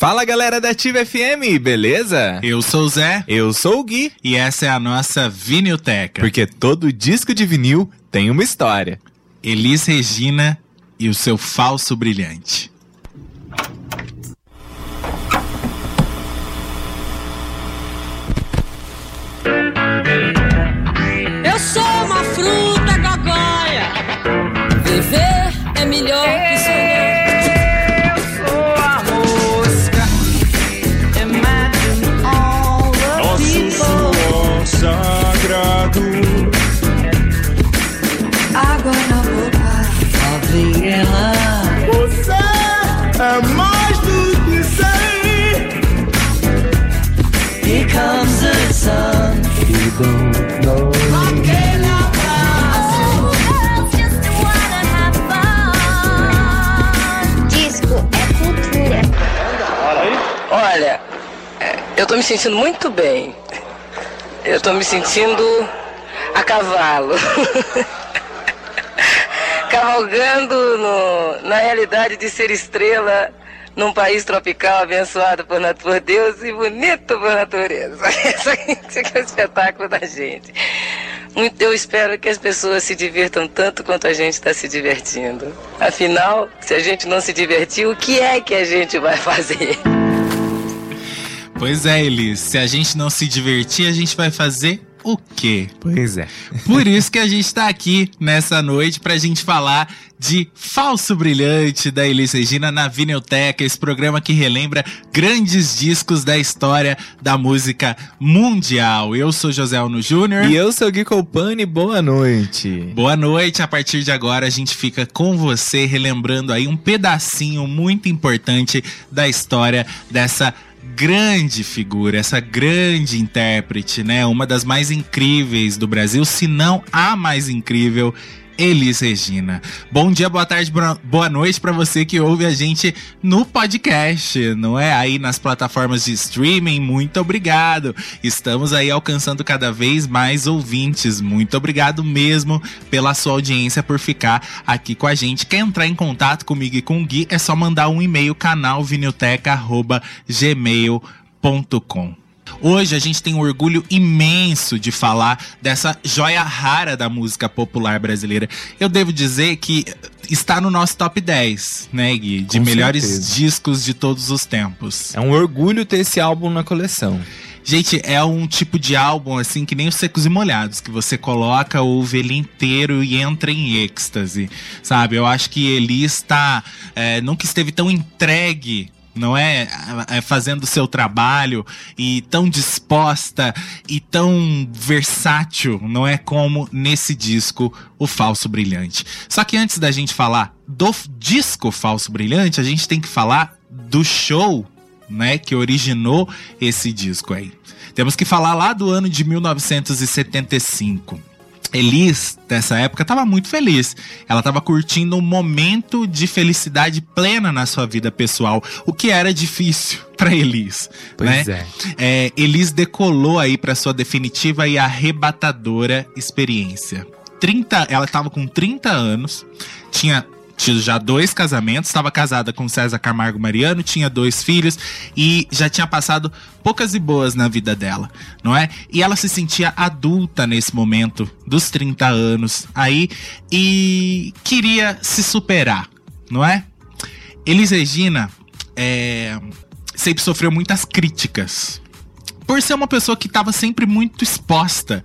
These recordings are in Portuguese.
Fala galera da Ativa FM, beleza? Eu sou o Zé. Eu sou o Gui. E essa é a nossa Vinilteca. Porque todo disco de vinil tem uma história. Elis Regina e o seu falso brilhante. Tô me sentindo muito bem. Eu tô me sentindo a cavalo. Cavalgando no- na realidade de ser estrela num país tropical abençoado por, por Deus e bonito por natureza. Esse é o espetáculo da gente. Eu espero que as pessoas se divirtam tanto quanto a gente está se divertindo. Afinal, se a gente não se divertir, o que é que a gente vai fazer? Pois é, Elis. Se a gente não se divertir, a gente vai fazer o quê? Pois é. Por isso que a gente tá aqui nessa noite pra gente falar de Falso Brilhante da Elis Regina na Vinilteca, esse programa que relembra grandes discos da história da música mundial. Eu sou José Alno Júnior. E eu sou Gui Colpani, boa noite. Boa noite, a partir de agora a gente fica com você relembrando aí um pedacinho muito importante da história dessa grande figura, essa grande intérprete, né? Uma das mais incríveis do Brasil, se não a mais incrível. Elis Regina. Bom dia, boa tarde, boa noite pra você que ouve a gente no podcast, não é? Aí nas plataformas de streaming. Muito obrigado. Estamos aí alcançando cada vez mais ouvintes. Muito obrigado mesmo pela sua audiência por ficar aqui com a gente. Quer entrar em contato comigo e com o Gui? É só mandar um e-mail canalvinilteca@gmail.com. Hoje a gente tem um orgulho imenso de falar dessa joia rara da música popular brasileira. Eu devo dizer que está no nosso top 10, né, Gui? De Com melhores certeza. discos de todos os tempos. É um orgulho ter esse álbum na coleção. Gente, é um tipo de álbum assim que nem os secos e molhados, que você coloca, ouve ele inteiro e entra em êxtase, sabe? Eu acho que ele está. é, nunca esteve tão entregue. Não é, É, fazendo o seu trabalho e tão disposta e tão versátil, não é como nesse disco O Falso Brilhante. Só que antes da gente falar do disco Falso Brilhante, a gente tem que falar do show né, que originou esse disco aí. Temos que falar lá do ano de 1975. Elis, dessa época, estava muito feliz. Ela estava curtindo um momento de felicidade plena na sua vida pessoal, o que era difícil para Elis. Pois né? é. É, Elis decolou aí para sua definitiva e arrebatadora experiência. 30, ela estava com 30 anos, tinha tido já dois casamentos, estava casada com César Camargo Mariano, tinha dois filhos e já tinha passado poucas e boas na vida dela, não é? E ela se sentia adulta nesse momento dos 30 anos aí e queria se superar, não é? Elis Regina é, sempre sofreu muitas críticas por ser uma pessoa que estava sempre muito exposta,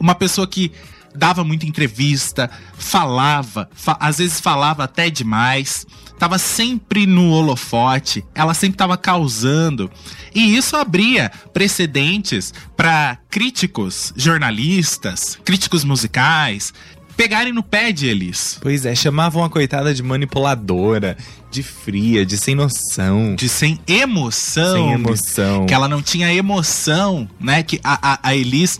uma pessoa que dava muita entrevista, falava, fa- às vezes falava até demais, tava sempre no holofote, ela sempre estava causando. E isso abria precedentes para críticos, jornalistas, críticos musicais pegarem no pé de Elis. Pois é, chamavam a coitada de manipuladora, de fria, de sem noção. De sem emoção. Sem emoção. Que ela não tinha emoção, né? Que a, a, a Elis.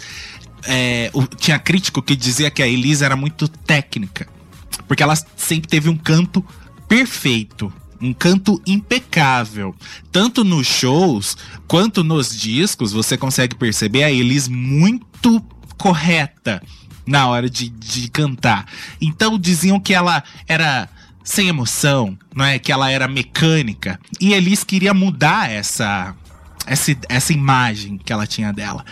É, o- tinha crítico que dizia que a Elis era muito técnica. Porque ela sempre teve um canto perfeito. Um canto impecável. Tanto nos shows quanto nos discos, você consegue perceber a Elis muito correta na hora de, de cantar. Então diziam que ela era sem emoção, não é? Que ela era mecânica. E Elis queria mudar essa essa, essa imagem que ela tinha dela,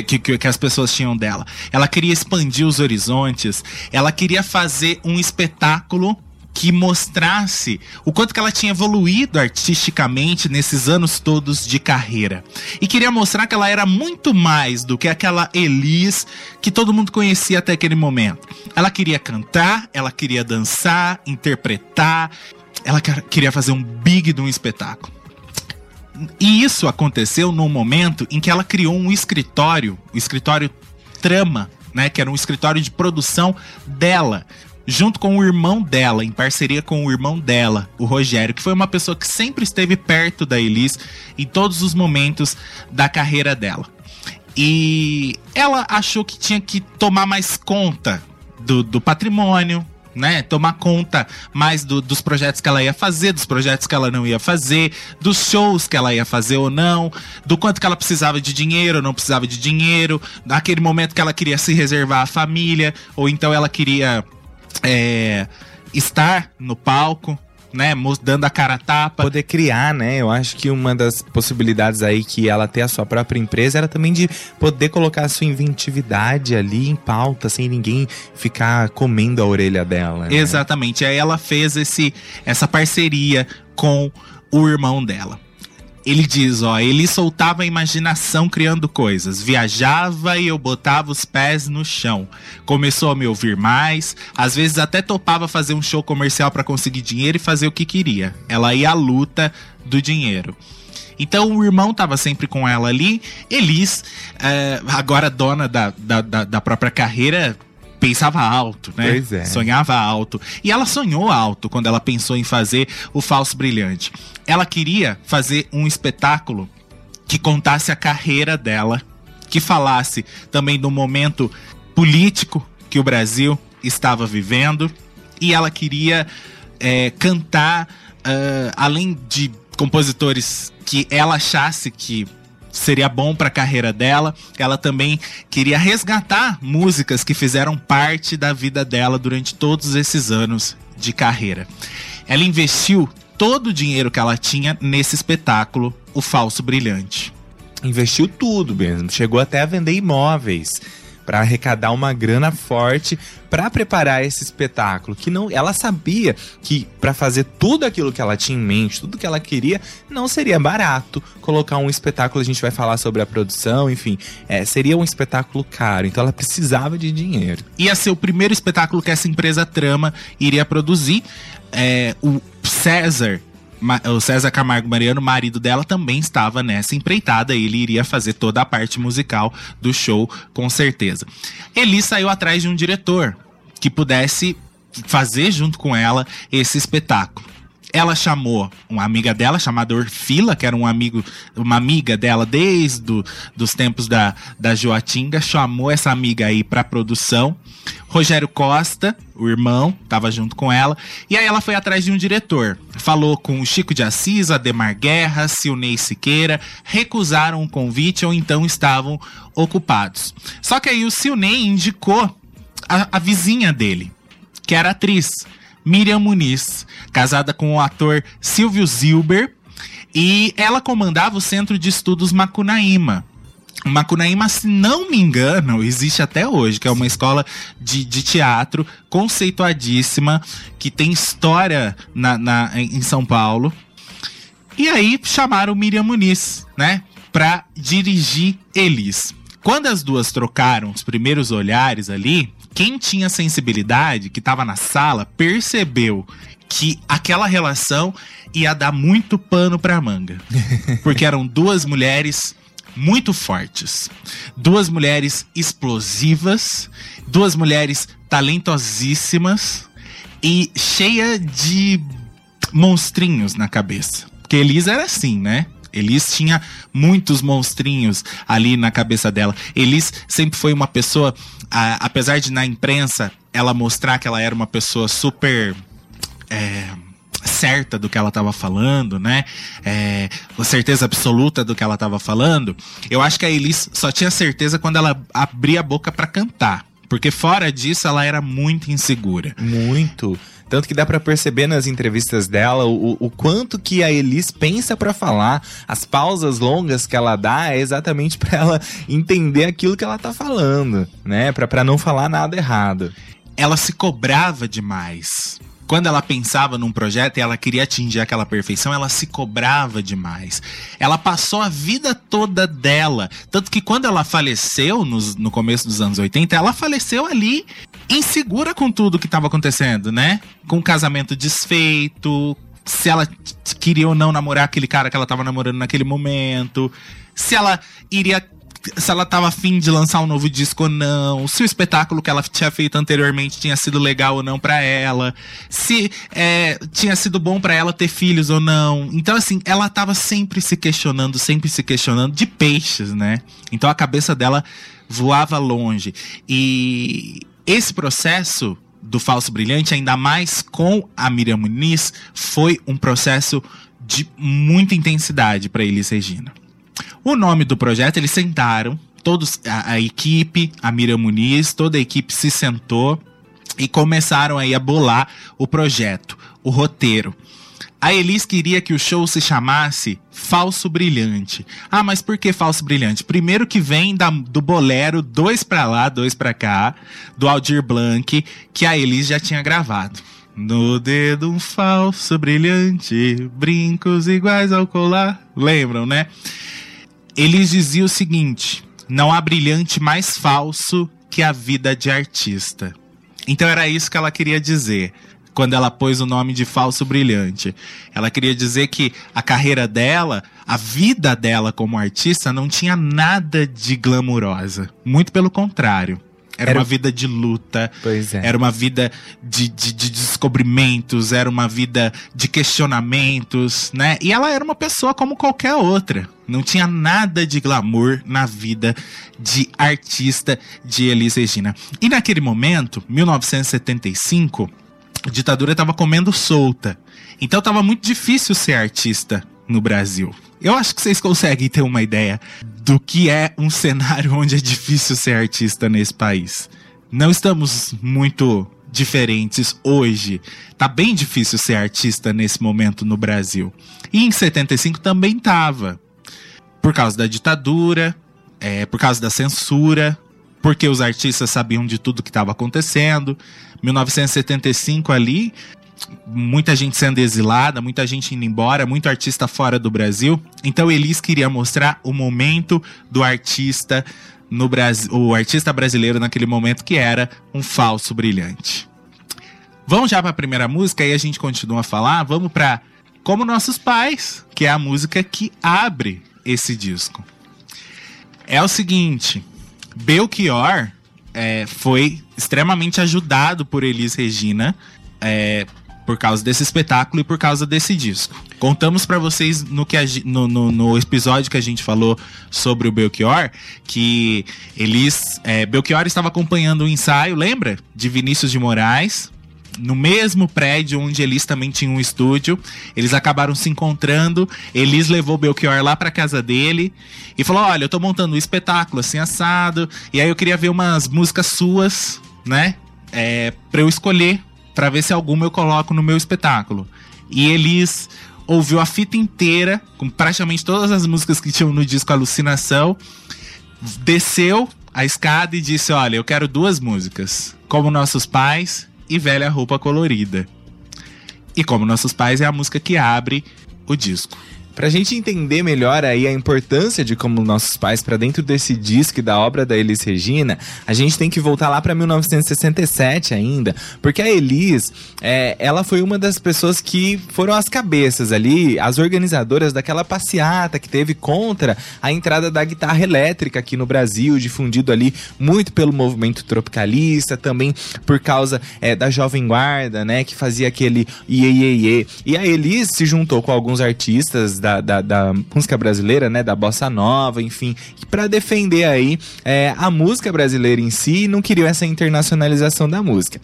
que, que, que as pessoas tinham dela. Ela queria expandir os horizontes, ela queria fazer um espetáculo que mostrasse o quanto que ela tinha evoluído artisticamente nesses anos todos de carreira. E queria mostrar que ela era muito mais do que aquela Elis que todo mundo conhecia até aquele momento. Ela queria cantar, ela queria dançar, interpretar, ela queria fazer um big de um espetáculo. E isso aconteceu num momento em que ela criou um escritório, o escritório Trama, né, que era um escritório de produção dela, junto com o irmão dela, em parceria com o irmão dela, o Rogério, que foi uma pessoa que sempre esteve perto da Elis em todos os momentos da carreira dela. E ela achou que tinha que tomar mais conta do, do patrimônio, né? Tomar conta mais do, dos projetos que ela ia fazer, dos projetos que ela não ia fazer, dos shows que ela ia fazer ou não, do quanto que ela precisava de dinheiro ou não precisava de dinheiro, naquele momento que ela queria se reservar à família, ou então ela queria é, estar no palco, né, dando a cara a tapa. Poder criar, né? Eu acho que uma das possibilidades aí que ela ter a sua própria empresa era também de poder colocar a sua inventividade ali em pauta, sem ninguém ficar comendo a orelha dela. Né? Exatamente. Aí ela fez esse, essa parceria com o irmão dela. Ele diz, ó, ele soltava a imaginação criando coisas, viajava e eu botava os pés no chão. Começou a me ouvir mais, às vezes até topava fazer um show comercial para conseguir dinheiro e fazer o que queria. Ela ia à luta do dinheiro. Então o irmão estava sempre com ela ali. Elis, é, agora dona da, da, da, da própria carreira, pensava alto, né? Pois é. Sonhava alto. E ela sonhou alto quando ela pensou em fazer o Falso Brilhante. Ela queria fazer um espetáculo que contasse a carreira dela, que falasse também do momento político que o Brasil estava vivendo. E ela queria é, cantar, uh, além de compositores que ela achasse que seria bom para a carreira dela. Ela também queria resgatar músicas que fizeram parte da vida dela durante todos esses anos de carreira. Ela investiu todo o dinheiro que ela tinha nesse espetáculo, O Falso Brilhante. Investiu tudo mesmo, chegou até a vender imóveis para arrecadar uma grana forte para preparar esse espetáculo. Que não, ela sabia que para fazer tudo aquilo que ela tinha em mente, tudo que ela queria, não seria barato colocar um espetáculo. A gente vai falar sobre a produção, enfim, é, seria um espetáculo caro. Então ela precisava de dinheiro. Ia ser o primeiro espetáculo que essa empresa Trama iria produzir. É, o César o César Camargo Mariano, marido dela, também estava nessa empreitada. Ele iria fazer toda a parte musical do show, com certeza. Eli saiu atrás de um diretor que pudesse fazer junto com ela esse espetáculo. Ela chamou uma amiga dela chamada Orfila, que era um amigo, uma amiga dela desde do, dos tempos da, da Joatinga, chamou essa amiga aí para produção. Rogério Costa, o irmão, estava junto com ela. E aí ela foi atrás de um diretor. Falou com o Chico de Assis, Ademar Guerra, Silnei Siqueira, recusaram o convite ou então estavam ocupados. Só que aí o Silnei indicou a, a vizinha dele, que era atriz. Miriam Muniz, casada com o ator Silvio Zilber, e ela comandava o Centro de Estudos Macunaíma. Macunaíma, se não me engano, existe até hoje, que é uma escola de, de teatro conceituadíssima, que tem história na, na, em São Paulo. E aí chamaram Miriam Muniz, né, pra dirigir eles. Quando as duas trocaram os primeiros olhares ali, quem tinha sensibilidade, que estava na sala, percebeu que aquela relação ia dar muito pano pra manga. Porque eram duas mulheres muito fortes, duas mulheres explosivas, duas mulheres talentosíssimas e cheia de monstrinhos na cabeça. Porque Elisa era assim, né? Elis tinha muitos monstrinhos ali na cabeça dela. Elis sempre foi uma pessoa, a, apesar de na imprensa ela mostrar que ela era uma pessoa super. É, certa do que ela estava falando, né? É, certeza absoluta do que ela estava falando. Eu acho que a Elis só tinha certeza quando ela abria a boca para cantar. Porque fora disso, ela era muito insegura. Muito. Tanto que dá pra perceber nas entrevistas dela o, o quanto que a Elis pensa pra falar, as pausas longas que ela dá é exatamente pra ela entender aquilo que ela tá falando, né? Pra não falar nada errado. ela se cobrava demais. Quando ela pensava num projeto e ela queria atingir aquela perfeição, ela se cobrava demais. Ela passou a vida toda dela. Tanto que quando ela faleceu nos- no começo dos anos 80, ela faleceu ali insegura com tudo que estava acontecendo, né? Com o casamento desfeito, se ela queria ou não namorar aquele cara que ela tava namorando naquele momento, se ela iria se ela tava afim de lançar um novo disco ou não, se o espetáculo que ela tinha feito anteriormente tinha sido legal ou não pra ela, se é, tinha sido bom pra ela ter filhos ou não. Então, assim, ela tava sempre se questionando, sempre se questionando de peixes, né? Então a cabeça dela voava longe. E esse processo do falso brilhante, ainda mais com a Miriam Muniz, foi um processo de muita intensidade pra Elis Regina. O nome do projeto, eles sentaram, todos, a, a equipe, a Miriam Muniz, toda a equipe se sentou e começaram aí a bolar o projeto, o roteiro. A Elis queria que o show se chamasse Falso Brilhante. Ah, mas por que Falso Brilhante? Primeiro que vem da- do bolero Dois Pra Lá, Dois Pra Cá, do Aldir Blanc, que a Elis já tinha gravado. No dedo um falso brilhante, brincos iguais ao colar. Lembram, né? Eles diziam o seguinte: não há brilhante mais falso que a vida de artista. Então era isso que ela queria dizer quando ela pôs o nome de falso brilhante. Ela queria dizer que a carreira dela, a vida dela como artista não tinha nada de glamurosa. Muito pelo contrário. Era, Era- uma vida de luta, Pois é. era uma vida de, de, de descobrimentos, era uma vida de questionamentos, né? E ela era uma pessoa como qualquer outra. Não tinha nada de glamour na vida de artista de Elis Regina. E naquele momento, 1975, a ditadura estava comendo solta. Então estava muito difícil ser artista no Brasil. Eu acho que vocês conseguem ter uma ideia do que é um cenário onde é difícil ser artista nesse país. Não estamos muito diferentes hoje. Tá bem difícil ser artista nesse momento no Brasil. E em 75 também tava. Por causa da ditadura, é, por causa da censura, porque os artistas sabiam de tudo que estava acontecendo. 1975 ali, muita gente sendo exilada, muita gente indo embora, muito artista fora do Brasil. Então Elis queria mostrar o momento do artista no Brasil, o artista brasileiro naquele momento que era um falso brilhante. Vamos já para a primeira música e a gente continua a falar. Vamos para Como Nossos Pais, que é a música que abre esse disco. É o seguinte, Belchior é, foi extremamente ajudado por Elis Regina é, por causa desse espetáculo e por causa desse disco. Contamos pra vocês no, que a no, no- no episódio que a gente falou sobre o Belchior que Elis é, Belchior estava acompanhando o ensaio, lembra? De Vinícius de Moraes. No mesmo prédio onde Elis também tinha um estúdio, eles acabaram se encontrando. Elis levou Belchior lá pra casa dele e falou: Olha, eu tô montando um espetáculo assim assado, e aí eu queria ver umas músicas suas, né? É, pra eu escolher, pra ver se alguma eu coloco no meu espetáculo. E Elis ouviu a fita inteira, com praticamente todas as músicas que tinham no disco Alucinação, desceu a escada e disse: Olha, eu quero duas músicas, Como Nossos Pais e Velha Roupa Colorida. E Como Nossos Pais é a música que abre o disco. Pra gente entender melhor aí a importância de como nossos pais pra dentro desse disco da obra da Elis Regina, a gente tem que voltar lá pra 1967 ainda, porque a Elis, é, ela foi uma das pessoas que foram as cabeças ali, as organizadoras daquela passeata que teve contra a entrada da guitarra elétrica aqui no Brasil, difundido ali muito pelo movimento tropicalista, também por causa é, da Jovem Guarda, né, que fazia aquele iê, iê, iê. E a Elis se juntou com alguns artistas da, da, da música brasileira, né, da bossa nova, enfim, para defender aí é, a música brasileira em si e não queriam essa internacionalização da música.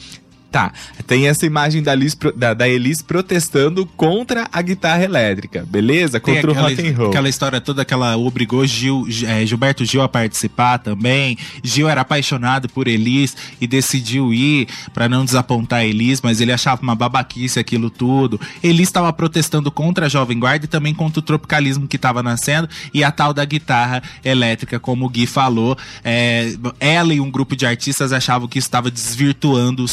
Tá, tem essa imagem da, Liz, da, da Elis protestando contra a guitarra elétrica, beleza? Tem Contra o aquela, rock and roll. aquela história toda que ela obrigou Gil, é, Gilberto Gil a participar também. Gil era apaixonado por Elis e decidiu ir pra não desapontar a Elis, mas ele achava uma babaquice aquilo tudo. Elis estava protestando contra a Jovem Guarda e também contra o tropicalismo que estava nascendo e a tal da guitarra elétrica, como o Gui falou. É, ela e um grupo de artistas achavam que estava desvirtuando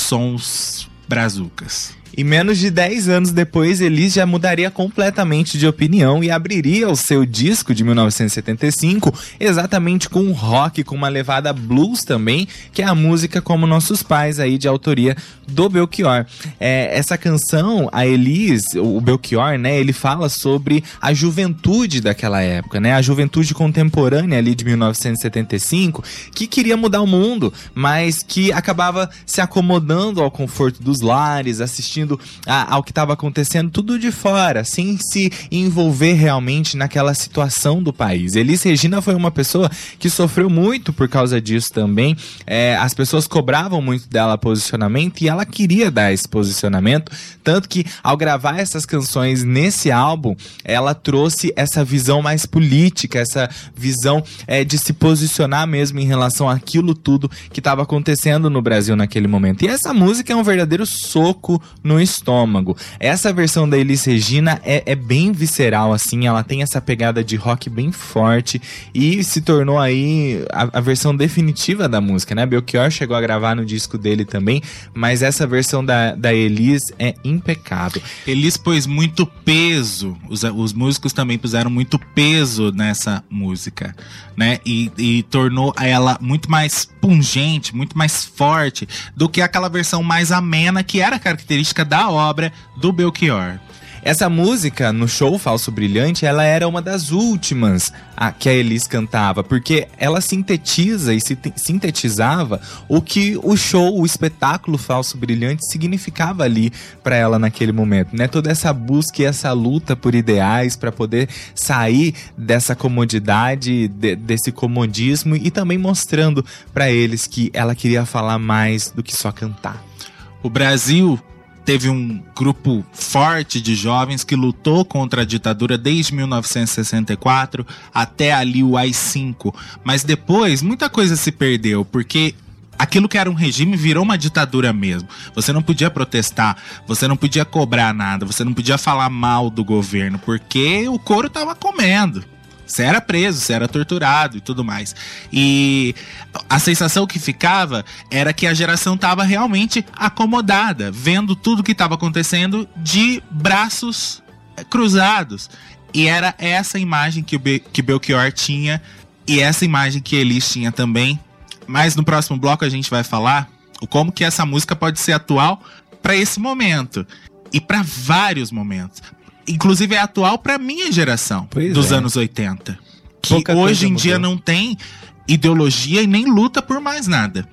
brazucas. E menos de 10 anos depois, Elis já mudaria completamente de opinião e abriria o seu disco de 1975 exatamente com rock, com uma levada blues também, que é a música Como Nossos Pais, aí de autoria do Belchior. É, essa canção, a Elis, o Belchior, né, ele fala sobre a juventude daquela época, né, a juventude contemporânea ali de 1975, que queria mudar o mundo, mas que acabava se acomodando ao conforto dos lares, assistindo a- ao que estava acontecendo tudo de fora, sem se envolver realmente naquela situação do país. Elis Regina foi uma pessoa que sofreu muito por causa disso também. É, as pessoas cobravam muito dela posicionamento e ela queria dar esse posicionamento, tanto que ao gravar essas canções nesse álbum, ela trouxe essa visão mais política, essa visão é, de se posicionar mesmo em relação àquilo tudo que estava acontecendo no Brasil naquele momento. E essa música é um verdadeiro soco no estômago. Essa versão da Elis Regina é, é bem visceral, assim, ela tem essa pegada de rock bem forte e se tornou aí a, a versão definitiva da música, né? Belchior chegou a gravar no disco dele também, mas essa versão da, da Elis é impecável. Elis pôs muito peso, os, os músicos também puseram muito peso nessa música, né? E, e tornou ela muito mais pungente, muito mais forte do que aquela versão mais amena que era característica da obra do Belchior. Essa música no show Falso Brilhante, ela era uma das últimas a, que a Elis cantava, porque ela sintetiza e sinte- sintetizava o que o show, o espetáculo Falso Brilhante significava ali para ela naquele momento, né? Toda essa busca e essa luta por ideais para poder sair dessa comodidade, de- desse comodismo e também mostrando para eles que ela queria falar mais do que só cantar. O Brasil teve um grupo forte de jovens que lutou contra a ditadura desde 1964 até ali o AI-5. Mas depois muita coisa se perdeu, porque aquilo que era um regime virou uma ditadura mesmo. Você não podia protestar, você não podia cobrar nada, você não podia falar mal do governo, porque o couro tava comendo. Você era preso, você era torturado e tudo mais. E a sensação que ficava era que a geração estava realmente acomodada, vendo tudo que estava acontecendo de braços eh, cruzados. E era essa imagem que o Be que Belchior tinha e essa imagem que Elis tinha também. Mas no próximo bloco a gente vai falar o como que essa música pode ser atual para esse momento e para vários momentos. Inclusive é atual para minha geração Pois dos é. anos 80, que Pouca hoje em dia mudou. não tem ideologia e nem luta por mais nada.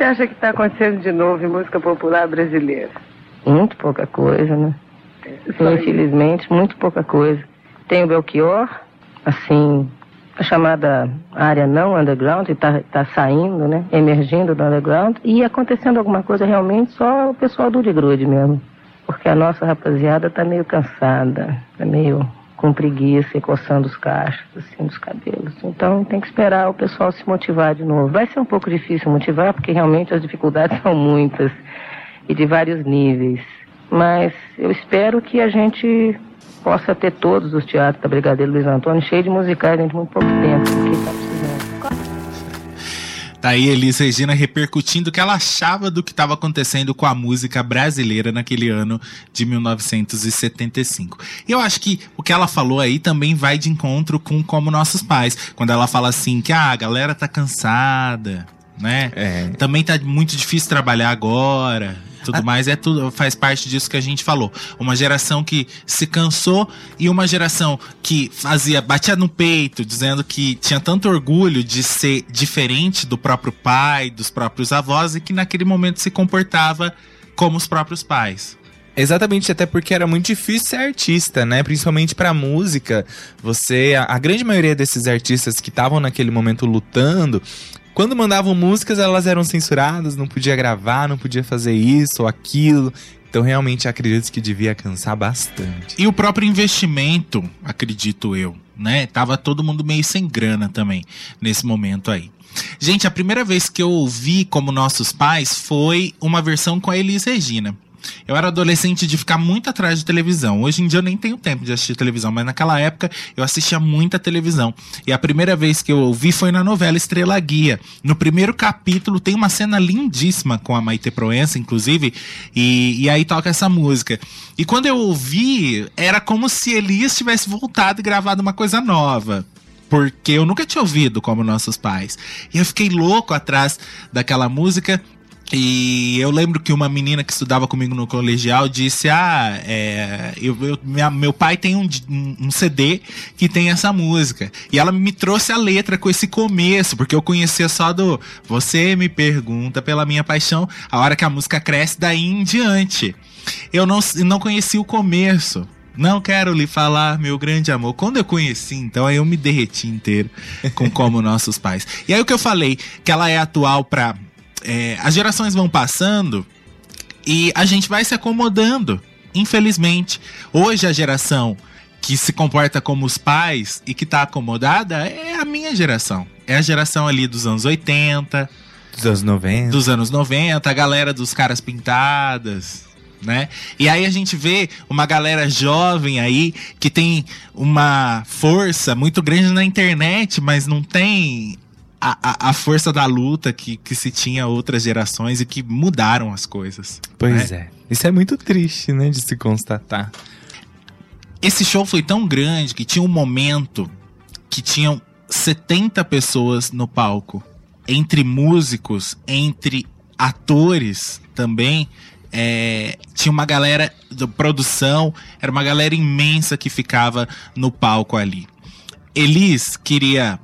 Você acha que está acontecendo de novo em música popular brasileira? Muito pouca coisa, né? Infelizmente, muito pouca coisa. Tem o Belchior, assim, a chamada área não underground, e tá, tá saindo, né? Emergindo do underground. E acontecendo alguma coisa realmente só o pessoal do de grude mesmo. Porque a nossa rapaziada tá meio cansada, tá meio com preguiça e coçando os cachos, assim, dos cabelos. Então tem que esperar o pessoal se motivar de novo. Vai ser um pouco difícil motivar, porque realmente as dificuldades são muitas. e de vários níveis. Mas eu espero que a gente possa ter todos os teatros da Brigadeiro Luiz Antônio cheios de musicais dentro de muito pouco tempo, porque precisando. Tá aí Elis Regina repercutindo o que ela achava do que estava acontecendo com a música brasileira naquele ano de 1975. E eu acho que o que ela falou aí também vai de encontro com como nossos pais, quando ela fala assim que ah, a galera tá cansada, né? É. Também tá muito difícil trabalhar agora. Tudo mais é tudo faz parte disso que a gente falou. Uma geração que se cansou e uma geração que fazia batia no peito, dizendo que tinha tanto orgulho de ser diferente do próprio pai, dos próprios avós e que naquele momento se comportava como os próprios pais. Exatamente, até porque era muito difícil ser artista, né? Principalmente pra música. Você, a, a grande maioria desses artistas que estavam naquele momento lutando, quando mandavam músicas, elas eram censuradas, não podia gravar, não podia fazer isso ou aquilo. Então, realmente, acredito que devia cansar bastante. E o próprio investimento, acredito eu, né? Tava todo mundo meio sem grana também nesse momento aí. Gente, a primeira vez que eu ouvi como nossos pais foi uma versão com a Elis Regina. Eu era adolescente de ficar muito atrás de televisão. Hoje em dia eu nem tenho tempo de assistir televisão, mas naquela época eu assistia muita televisão. E a primeira vez que eu ouvi foi na novela Estrela Guia. No primeiro capítulo tem uma cena lindíssima com a Maite Proença, inclusive, e, e aí toca essa música. E quando eu ouvi, era como se Elias tivesse voltado e gravado uma coisa nova porque eu nunca tinha ouvido como nossos pais. E eu fiquei louco atrás daquela música. E eu lembro que uma menina que estudava comigo no colegial disse: Ah, é, eu, eu- minha- meu pai tem um, um CD que tem essa música. E ela me trouxe a letra com esse começo, porque eu conhecia só do Você me pergunta pela minha paixão, a hora que a música cresce, daí em diante. Eu não, não conheci o começo. Não quero lhe falar, meu grande amor. Quando eu conheci, então, aí eu me derreti inteiro com como nossos pais. E aí o que eu falei, que ela é atual pra. É, as gerações vão passando e a gente vai se acomodando, infelizmente. Hoje a geração que se comporta como os pais e que tá acomodada é a minha geração. É a geração ali dos anos 80, Dos anos 90. dos anos 90, a galera dos caras pintadas, né? E aí a gente vê uma galera jovem aí que tem uma força muito grande na internet, mas não tem a, a, força da luta que, que se tinha outras gerações e que mudaram as coisas. Pois né? é. Isso é muito triste, né, de se constatar. Esse show foi tão grande que tinha um momento que tinham 70 pessoas no palco. Entre músicos, entre atores também. é, tinha uma galera da produção, era uma galera imensa que ficava no palco ali. Elis queria.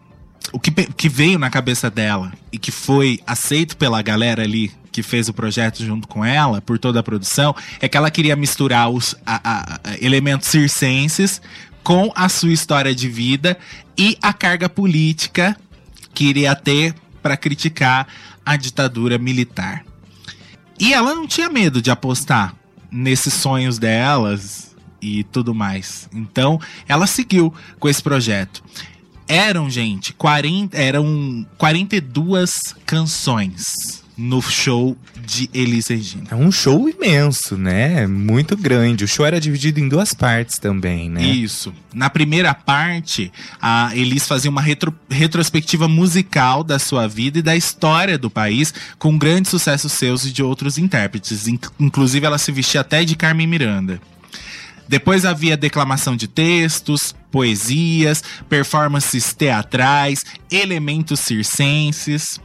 O que, que veio na cabeça dela e que foi aceito pela galera ali que fez o projeto junto com ela, por toda a produção, é que ela queria misturar os a- a- a- elementos circenses com a sua história de vida e a carga política que iria ter para criticar a ditadura militar. E ela não tinha medo de apostar nesses sonhos delas e tudo mais. Então, ela seguiu com esse projeto. Eram, gente, 40, eram 42 canções no show de Elis Regina. É um show imenso, né? Muito grande. O show era dividido em duas partes também, né? Isso. Na primeira parte, a Elis fazia uma retro- retrospectiva musical da sua vida e da história do país, com grandes sucessos seus e de outros intérpretes. In- Inclusive, ela se vestia até de Carmen Miranda. Depois havia declamação de textos, poesias, performances teatrais, elementos circenses.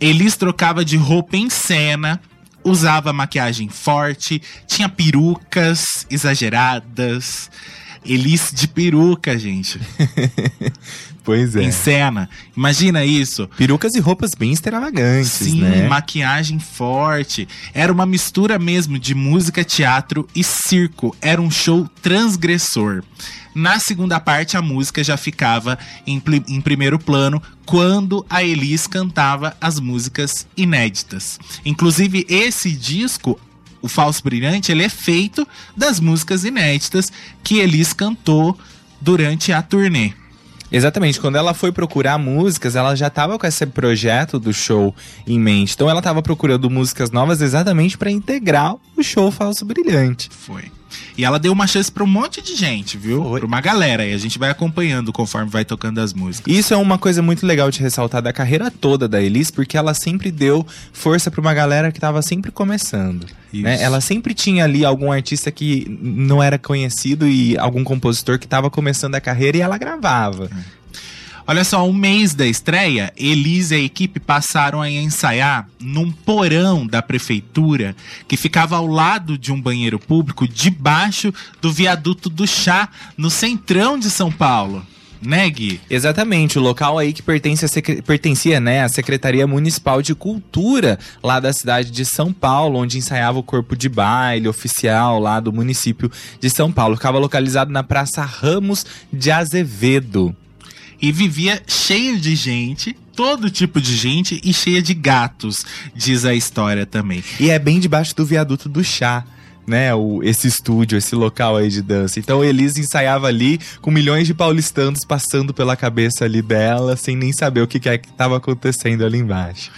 Elis trocava de roupa em cena, usava maquiagem forte, tinha perucas exageradas. Elis de peruca, gente, Pois é. em cena. Imagina isso. Perucas e roupas bem extravagantes, Sim, né? maquiagem forte. Era uma mistura mesmo de música, teatro e circo. Era um show transgressor. Na segunda parte, a música já ficava em, em primeiro plano quando a Elis cantava as músicas inéditas. Inclusive, esse disco, o Falso Brilhante, ele é feito das músicas inéditas que Elis cantou durante a turnê. Exatamente, quando ela foi procurar músicas, ela já tava com esse projeto do show em mente. Então ela tava procurando músicas novas exatamente para integrar o show Falso Brilhante. Foi. E ela deu uma chance pra um monte de gente, viu? Foi. Pra uma galera. E a gente vai acompanhando conforme vai tocando as músicas. Isso é uma coisa muito legal de ressaltar da carreira toda da Elis, porque ela sempre deu força pra uma galera que tava sempre começando. Né? Ela sempre tinha ali algum artista que não era conhecido e algum compositor que tava começando a carreira e ela gravava. Olha só, um mês da estreia, Elis e a equipe passaram a ensaiar num porão da prefeitura que ficava ao lado de um banheiro público, debaixo do viaduto do chá, no centrão de São Paulo. Né, Gui? Exatamente, o local aí que pertence a pertencia né, à Secretaria Municipal de Cultura, lá da cidade de São Paulo, onde ensaiava o corpo de baile oficial lá do município de São Paulo. Ficava localizado na Praça Ramos de Azevedo. E vivia cheio de gente, todo tipo de gente e cheia de gatos, diz a história também. E é bem debaixo do viaduto do chá. Né, o, esse estúdio, esse local aí de dança. Então Elise ensaiava ali com milhões de paulistanos passando pela cabeça ali dela, sem nem saber o que, que é que estava acontecendo ali embaixo.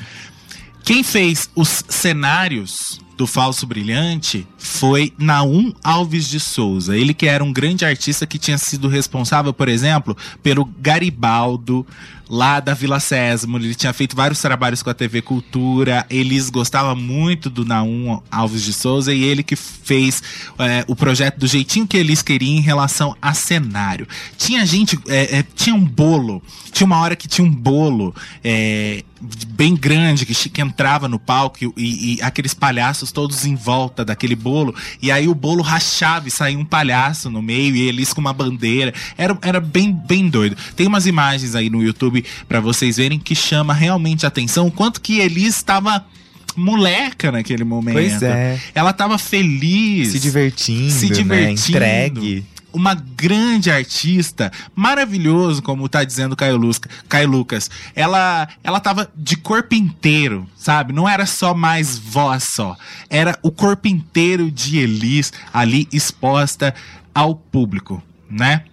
Quem fez os cenários do Falso Brilhante foi Naum Alves de Souza. Ele que era um grande artista que tinha sido responsável, por exemplo, pelo Garibaldo, lá da Vila Sésamo. Ele tinha feito vários trabalhos com a TV Cultura. Eles gostava muito do Naum Alves de Souza e ele que fez é, o projeto do jeitinho que eles queriam em relação a cenário. Tinha gente, é, é, tinha um bolo. Tinha uma hora que tinha um bolo é, bem grande que, que entrava no palco e, e aqueles palhaços todos em volta daquele bolo. E aí o bolo rachava e saía um palhaço no meio e eles com uma bandeira. Era, era bem, bem doido. Tem umas imagens aí no YouTube pra vocês verem que chama realmente a atenção o quanto que Elis estava moleca naquele momento. Pois é. Ela tava feliz. Se divertindo, Se né? divertindo. Entregue. Uma grande artista, maravilhoso, como tá dizendo o Caio, Luz, Caio Lucas. Ela, ela tava de corpo inteiro, sabe? Não era só mais voz só. Era o corpo inteiro de Elis ali exposta ao público, né?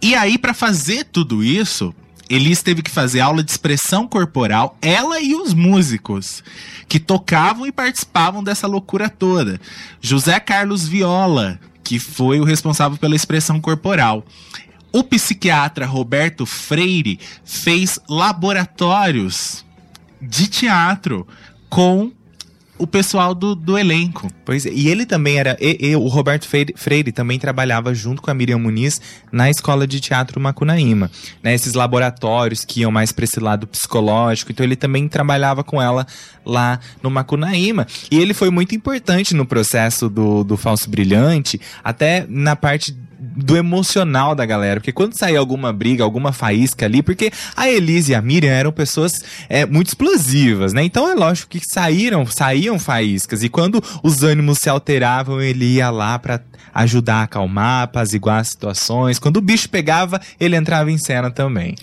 E aí, pra fazer tudo isso, Elis teve que fazer aula de expressão corporal, ela e os músicos que tocavam e participavam dessa loucura toda. José Carlos Viola, que foi o responsável pela expressão corporal. O psiquiatra Roberto Freire fez laboratórios de teatro com o pessoal do, do elenco. Pois é, e ele também era. E, e o Roberto Freire, também trabalhava junto com a Miriam Muniz na escola de teatro Macunaíma. Né, esses laboratórios que iam mais para esse lado psicológico. Então ele também trabalhava com ela lá no Macunaíma. E ele foi muito importante no processo do, do Falso Brilhante, até na parte do emocional da galera. Porque quando saía alguma briga, alguma faísca ali, porque a Elise e a Miriam eram pessoas é, muito explosivas, né? Então é lógico que saíram, saíam faíscas. E quando os ânimos se alteravam, ele ia lá pra ajudar a acalmar, apaziguar as situações. Quando o bicho pegava, ele entrava em cena também.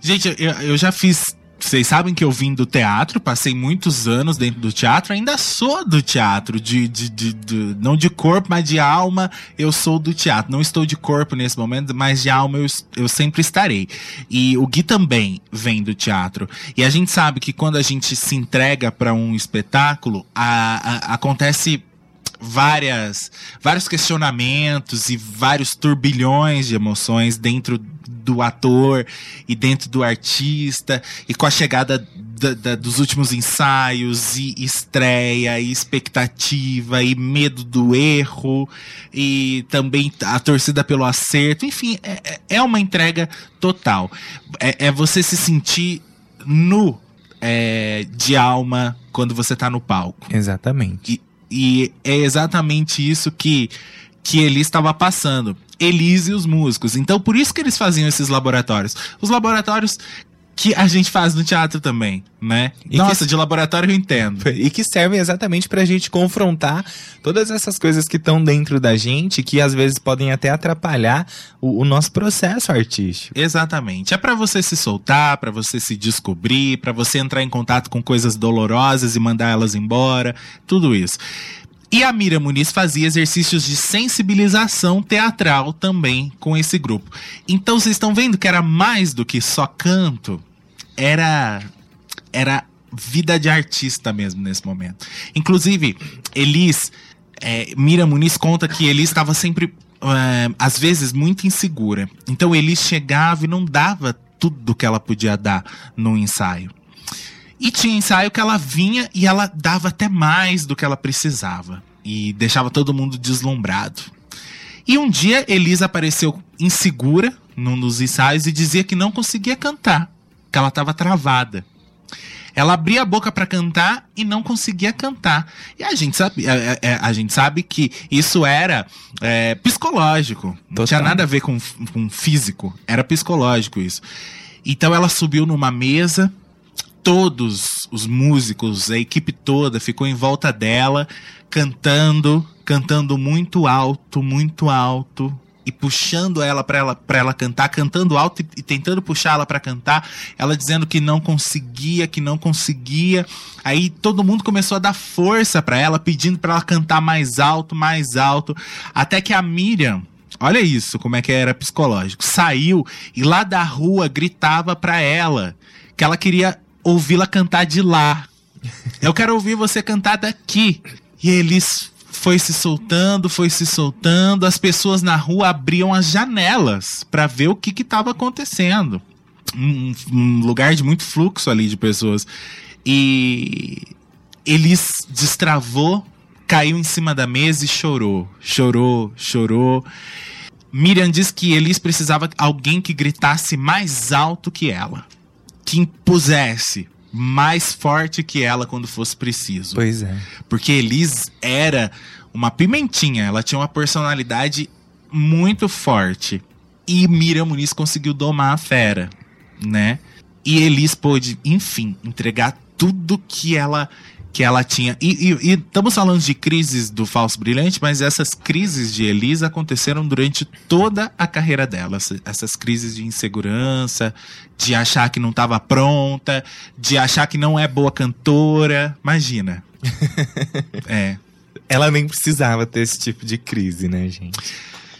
Gente, eu, eu já fiz. Vocês sabem que eu vim do teatro, passei muitos anos dentro do teatro, ainda sou do teatro, de, de, de- de- não de corpo, mas de alma, eu sou do teatro. Não estou de corpo nesse momento, mas de alma eu, eu sempre estarei. E o Gui também vem do teatro. E a gente sabe que quando a gente se entrega para um espetáculo, a- a- acontece várias vários questionamentos e vários turbilhões de emoções dentro do ator e dentro do artista e com a chegada da- da- dos últimos ensaios e estreia e expectativa e medo do erro e também a torcida pelo acerto. Enfim é, é- é uma entrega total. É, é você se sentir nu é, de alma quando você tá no palco. Exatamente. e é exatamente isso que, que Elis estava passando. Elis e os músicos. Então, por isso que eles faziam esses laboratórios. Os laboratórios que a gente faz no teatro também, né? E Nossa, que- de laboratório eu entendo. E que servem exatamente pra gente confrontar todas essas coisas que estão dentro da gente, que às vezes podem até atrapalhar o, o nosso processo artístico. Exatamente. É pra você se soltar, pra você se descobrir, pra você entrar em contato com coisas dolorosas e mandar elas embora, tudo isso. E a Mira Muniz fazia exercícios de sensibilização teatral também com esse grupo. Então vocês estão vendo que era mais do que só canto, era era vida de artista mesmo nesse momento. Inclusive, Elis, é, Mira Muniz conta que Elis estava sempre, é, às vezes, muito insegura. Então Elis chegava e não dava tudo que ela podia dar no ensaio. E tinha ensaio que ela vinha e ela dava até mais do que ela precisava. E deixava todo mundo deslumbrado. E um dia Elisa apareceu insegura num dos ensaios e dizia que não conseguia cantar, que ela estava travada. Ela abria a boca para cantar e não conseguia cantar. E a gente sabe, é, é, a gente sabe que isso era é, psicológico. Não tinha nada a ver com, com físico. Era psicológico isso. Então ela subiu numa mesa, todos os músicos, a equipe toda ficou em volta dela, cantando, cantando muito alto, muito alto e puxando ela para ela para ela cantar, cantando alto e, e tentando puxá-la para cantar, ela dizendo que não conseguia, que não conseguia. Aí todo mundo começou a dar força para ela, pedindo para ela cantar mais alto, mais alto, até que a Miriam Olha isso, como é que era psicológico. Saiu e lá da rua gritava pra ela que ela queria ouvi-la cantar de lá. Eu quero ouvir você cantar daqui. E eles foi se soltando, foi se soltando. As pessoas na rua abriam as janelas para ver o que estava acontecendo. Um, um, lugar de muito fluxo ali de pessoas. E eles destravou, caiu em cima da mesa e chorou. Chorou, chorou. Miriam diz que Elis precisava de alguém que gritasse mais alto que ela, que impusesse mais forte que ela quando fosse preciso. Pois é. Porque Elis era uma pimentinha, ela tinha uma personalidade muito forte. E Miriam Muniz conseguiu domar a fera, né? E Elis pôde, enfim, entregar tudo que ela que ela tinha. E, e, e, estamos falando de crises do falso brilhante, mas essas crises de Elisa aconteceram durante toda a carreira dela. Essas crises de insegurança, de achar que não estava pronta, de achar que não é boa cantora. Imagina. é. Ela nem precisava ter esse tipo de crise, né, gente?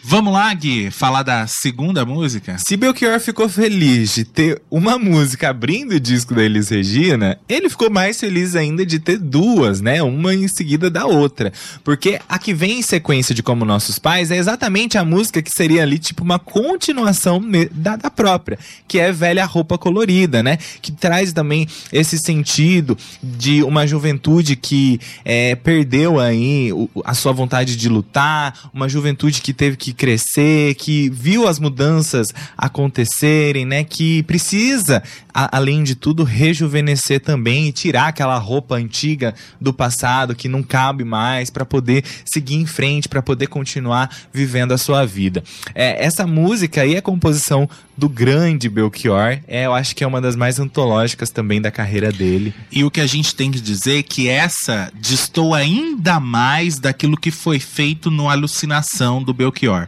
Vamos lá, Gui, falar da segunda música? Se Belchior ficou feliz de ter uma música abrindo o disco da Elis Regina, ele ficou mais feliz ainda de ter duas, né? Uma em seguida da outra. Porque a que vem em sequência de Como Nossos Pais é exatamente a música que seria ali, tipo, uma continuação da, da própria, que é Velha Roupa Colorida, né? Que traz também esse sentido de uma juventude que é, perdeu aí a sua vontade de lutar, uma juventude que teve que crescer, que viu as mudanças acontecerem, né? Que precisa, a, além de tudo, rejuvenescer também e tirar aquela roupa antiga do passado que não cabe mais para poder seguir em frente, para poder continuar vivendo a sua vida. É, essa música aí é composição do grande Belchior. É, eu acho que é uma das mais antológicas também da carreira dele. E o que a gente tem que dizer é que essa distou ainda mais daquilo que foi feito no Alucinação do Belchior.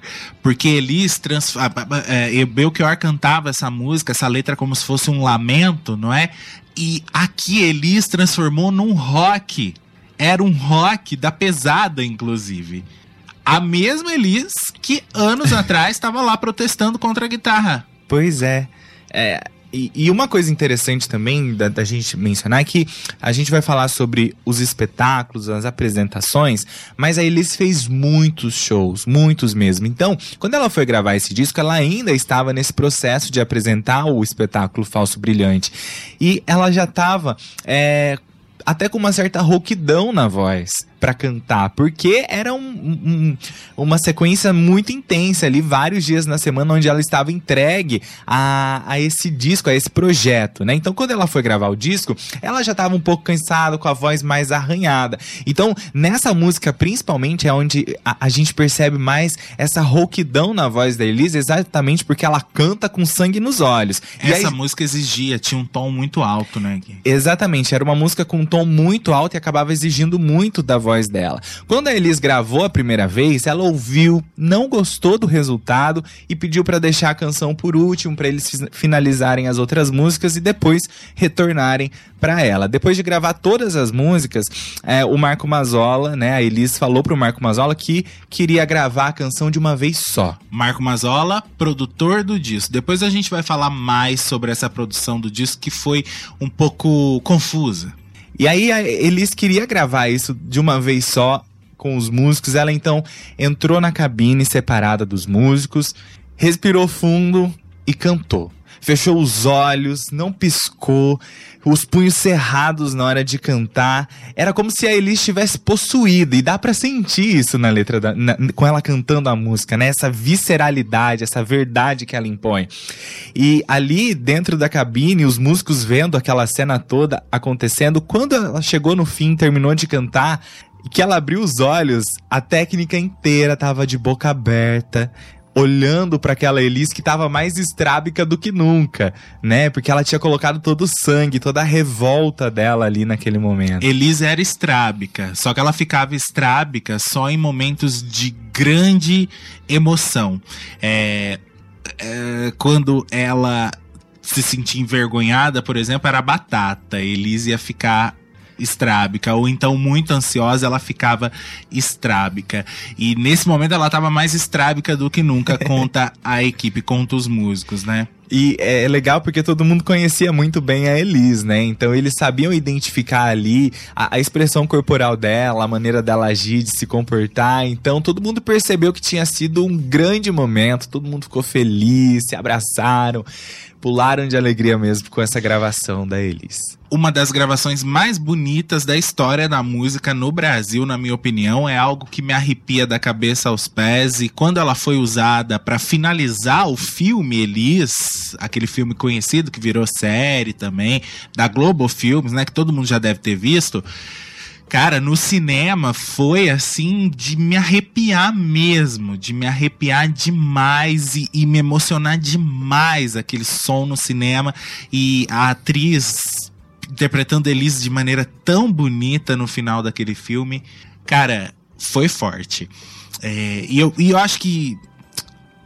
Porque Elis trans... é, Belchior cantava essa música, essa letra como se fosse um lamento, não é? E aqui Elis transformou num rock. Era um rock da pesada, inclusive. A mesma Elis que anos atrás estava lá protestando contra a guitarra. Pois é. É, e, uma coisa interessante também da, da, gente mencionar é que a gente vai falar sobre os espetáculos, as apresentações, mas a Elis fez muitos shows, muitos mesmo. Então, quando ela foi gravar esse disco, ela ainda estava nesse processo de apresentar o espetáculo Falso Brilhante. E ela já estava é, até com uma certa rouquidão na voz para cantar, porque era um, um, uma sequência muito intensa ali, vários dias na semana, onde ela estava entregue a, a esse disco, a esse projeto, né? Então, quando ela foi gravar o disco, ela já estava um pouco cansada, com a voz mais arranhada. Então, nessa música, principalmente, é onde a, a gente percebe mais essa rouquidão na voz da Elisa, exatamente porque ela canta com sangue nos olhos. Essa aí... música exigia, tinha um tom muito alto, né? Exatamente, era uma música com um tom muito alto e acabava exigindo muito da voz voz dela. Quando a Elis gravou a primeira vez, ela ouviu, não gostou do resultado e pediu para deixar a canção por último, para eles fi- finalizarem as outras músicas e depois retornarem para ela. Depois de gravar todas as músicas, é, o Marco Mazzola, né, a Elis falou pro Marco Mazzola que queria gravar a canção de uma vez só. Marco Mazzola, produtor do disco. Depois a gente vai falar mais sobre essa produção do disco que foi um pouco confusa. E aí Elis queria gravar isso de uma vez só com os músicos. Ela então entrou na cabine separada dos músicos, respirou fundo e cantou. Fechou os olhos, não piscou, os punhos cerrados na hora de cantar. Era como se a Elis estivesse possuída. E dá pra sentir isso na letra, da, na- com ela cantando a música, né? Essa visceralidade, essa verdade que ela impõe. E ali dentro da cabine, os músicos vendo aquela cena toda acontecendo, quando ela chegou no fim, terminou de cantar, que ela abriu os olhos, a técnica inteira tava de boca aberta, olhando para aquela Elis que tava mais estrábica do que nunca, né? Porque ela tinha colocado todo o sangue, toda a revolta dela ali naquele momento. Elis era estrábica, só que ela ficava estrábica só em momentos de grande emoção. É, é, quando ela se sentia envergonhada, por exemplo, era batata. Elis ia ficar estrábica, ou então muito ansiosa, ela ficava estrábica. E nesse momento ela estava mais estrábica do que nunca, conta a equipe, conta os músicos, né? E é legal porque todo mundo conhecia muito bem a Elis, né? Então eles sabiam identificar ali a, a expressão corporal dela, a maneira dela agir, de se comportar. Então todo mundo percebeu que tinha sido um grande momento, todo mundo ficou feliz, se abraçaram, pularam de alegria mesmo com essa gravação da Elis. uma das gravações mais bonitas da história da música no Brasil, na minha opinião, é algo que me arrepia da cabeça aos pés e quando ela foi usada para finalizar o filme Elis, aquele filme conhecido que virou série também, da Globo Filmes, né, que todo mundo já deve ter visto. Cara, no cinema foi assim de me arrepiar mesmo, de me arrepiar demais e, e me emocionar demais aquele som no cinema e a atriz interpretando Elise de maneira tão bonita no final daquele filme. Cara, foi forte. É, e, eu, e eu acho que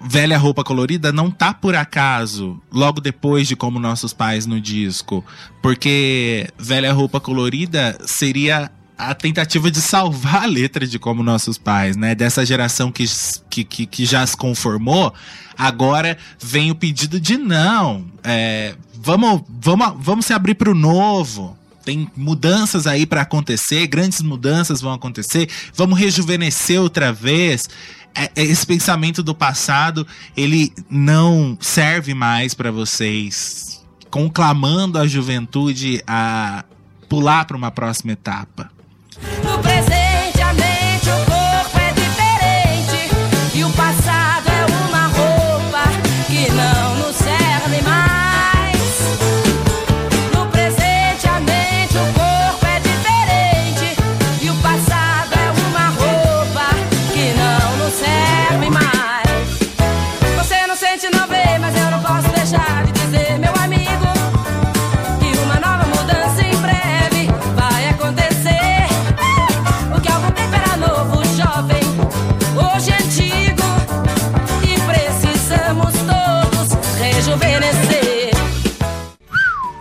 Velha Roupa Colorida não tá por acaso logo depois de Como Nossos Pais no disco. Porque Velha Roupa Colorida seria a tentativa de salvar a letra de Como Nossos Pais, né? Dessa geração que, que, que, já se conformou. Agora vem o pedido de não. É, vamos, vamos, vamos se abrir para o novo. Tem mudanças aí para acontecer, grandes mudanças vão acontecer. Vamos rejuvenescer outra vez. É- é Esse pensamento do passado, ele não serve mais para vocês, conclamando a juventude a pular para uma próxima etapa. Oh.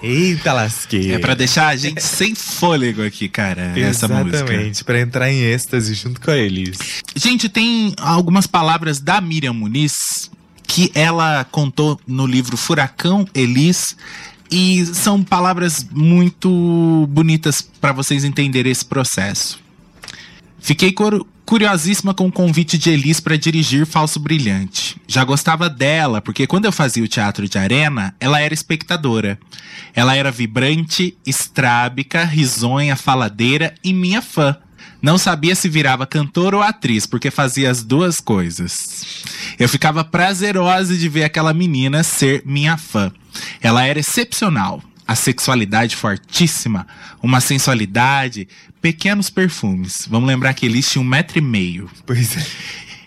Eita lasqueira. É para deixar a gente sem fôlego aqui, cara, essa música. Exatamente, pra entrar em êxtase junto com a Elis. Gente, tem algumas palavras da Miriam Muniz que ela contou no livro Furacão Elis e são palavras muito bonitas para vocês entenderem esse processo. Fiquei curiosíssima com o convite de Elis para dirigir Falso Brilhante. Já gostava dela, porque quando eu fazia o teatro de arena, ela era espectadora. Ela era vibrante, estrábica, risonha, faladeira e minha fã. Não sabia se virava cantora ou atriz, porque fazia as duas coisas. Eu ficava prazerosa de ver aquela menina ser minha fã. Ela era excepcional. A sexualidade fortíssima, uma sensualidade, pequenos perfumes. Vamos lembrar que eles tinham um metro e meio. Pois é.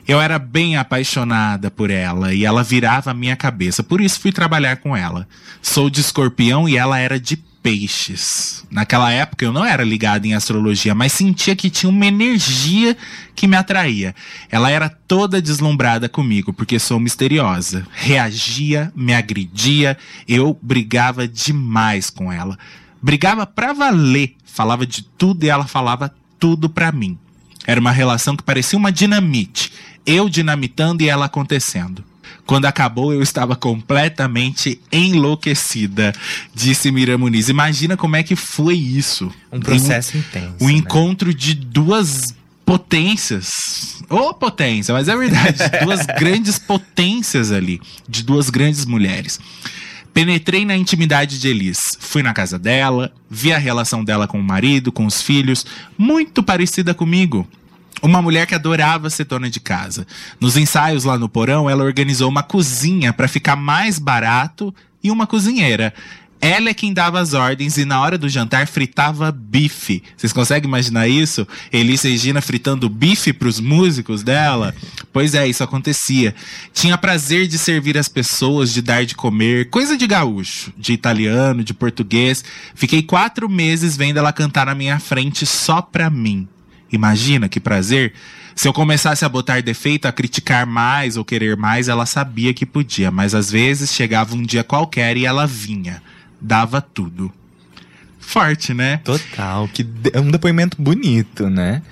Eu era bem apaixonada por ela e ela virava a minha cabeça, por isso fui trabalhar com ela. Sou de escorpião e ela era de peixes. Naquela época eu não era ligada em astrologia, mas sentia que tinha uma energia que me atraía. Ela era toda deslumbrada comigo, porque sou misteriosa. Reagia, me agredia, eu brigava demais com ela. Brigava pra valer, falava de tudo e ela falava tudo pra mim. Era uma relação que parecia uma dinamite. Eu dinamitando e ela acontecendo. Quando acabou, eu estava completamente enlouquecida, disse Mira Muniz. Imagina como é que foi isso. Um processo intenso. Um né? encontro de duas potências. Ô, potência, mas é verdade. duas grandes potências ali. De duas grandes mulheres. Penetrei na intimidade de Elis. Fui na casa dela, vi a relação dela com o marido, com os filhos, muito parecida comigo. Uma mulher que adorava ser dona de casa. Nos ensaios lá no porão, ela organizou uma cozinha para ficar mais barato e uma cozinheira. Ela é quem dava as ordens e na hora do jantar fritava bife. Vocês conseguem imaginar isso? Elis Regina fritando bife pros músicos dela? Pois é, isso acontecia. Tinha prazer de servir as pessoas, de dar de comer, coisa de gaúcho, de italiano, de português. Fiquei quatro meses vendo ela cantar na minha frente só pra mim. Imagina que prazer. Se eu começasse a botar defeito, a criticar mais ou querer mais, ela sabia que podia, mas às vezes chegava um dia qualquer e ela vinha. Dava tudo. Forte, né? Total, que é um depoimento bonito, né?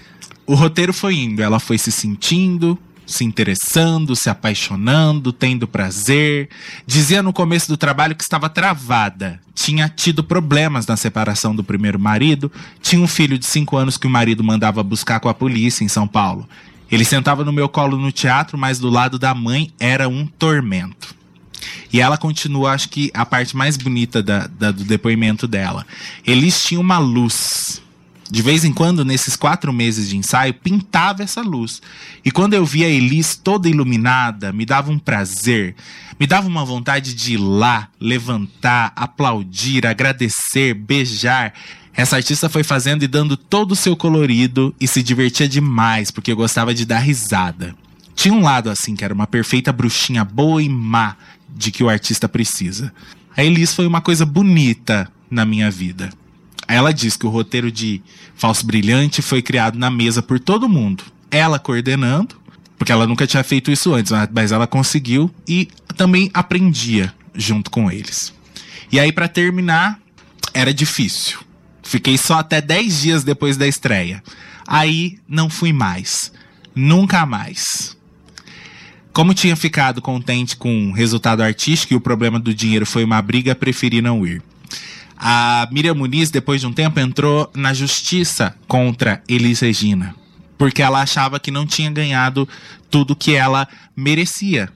O roteiro foi indo, ela foi se sentindo, se interessando, se apaixonando, tendo prazer. Dizia no começo do trabalho que estava travada. Tinha tido problemas na separação do primeiro marido. Tinha um filho de 5 anos que o marido mandava buscar com a polícia em São Paulo. Ele sentava no meu colo no teatro, mas do lado da mãe era um tormento. E ela continua, acho que a parte mais bonita da- da- do depoimento dela. Eles tinham uma luz. De vez em quando, nesses quatro meses de ensaio, pintava essa luz. E quando eu via a Elis toda iluminada, me dava um prazer. Me dava uma vontade de ir lá, levantar, aplaudir, agradecer, beijar. Essa artista foi fazendo e dando todo o seu colorido e se divertia demais, porque eu gostava de dar risada. Tinha um lado assim, que era uma perfeita bruxinha boa e má de que o artista precisa. A Elis foi uma coisa bonita na minha vida. Ela diz que o roteiro de Falso Brilhante foi criado na mesa por todo mundo. Ela coordenando, porque ela nunca tinha feito isso antes, mas- ela conseguiu e também aprendia junto com eles. E aí, pra terminar, era difícil. Fiquei só até 10 dias depois da estreia. Aí não fui mais. Nunca mais. Como tinha ficado contente com o resultado artístico e o problema do dinheiro foi uma briga, preferi não ir. A Miriam Muniz, depois de um tempo, entrou na justiça contra Elis Regina. Porque ela achava que não tinha ganhado tudo que ela merecia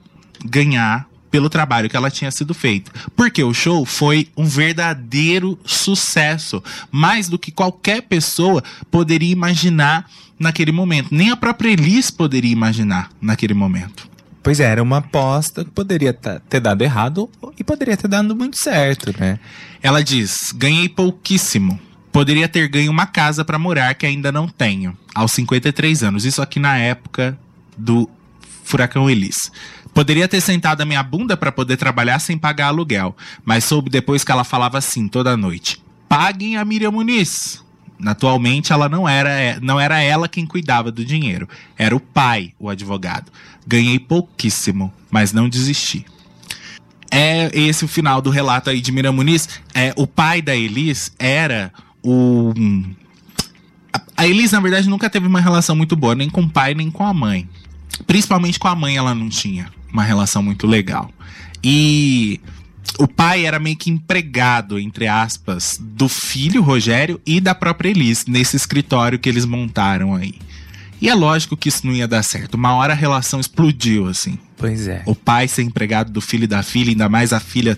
ganhar pelo trabalho que ela tinha sido feito. Porque o show foi um verdadeiro sucesso. Mais do que qualquer pessoa poderia imaginar naquele momento. Nem a própria Elis poderia imaginar naquele momento. Pois é, era uma aposta que poderia ter dado errado e poderia ter dado muito certo, né? Ela diz: ganhei pouquíssimo. Poderia ter ganho uma casa pra morar que ainda não tenho, aos 53 anos. Isso aqui na época do Furacão Elis. Poderia ter sentado a minha bunda pra poder trabalhar sem pagar aluguel, mas soube depois que ela falava assim toda noite: paguem a Miriam Muniz. Atualmente ela não era, não era ela quem cuidava do dinheiro, era o pai, o advogado. Ganhei pouquíssimo, mas não desisti. É esse o final do relato aí de Miriam Muniz. É, o pai da Elis era o. A Elis, na verdade, nunca teve uma relação muito boa, nem com o pai, nem com a mãe. Principalmente com a mãe, ela não tinha uma relação muito legal. E o pai era meio que empregado, entre aspas, do filho Rogério e da própria Elis, nesse escritório que eles montaram aí. E é lógico que isso não ia dar certo. Uma hora a relação explodiu, assim Pois é. o pai ser empregado do filho e da filha, ainda mais a filha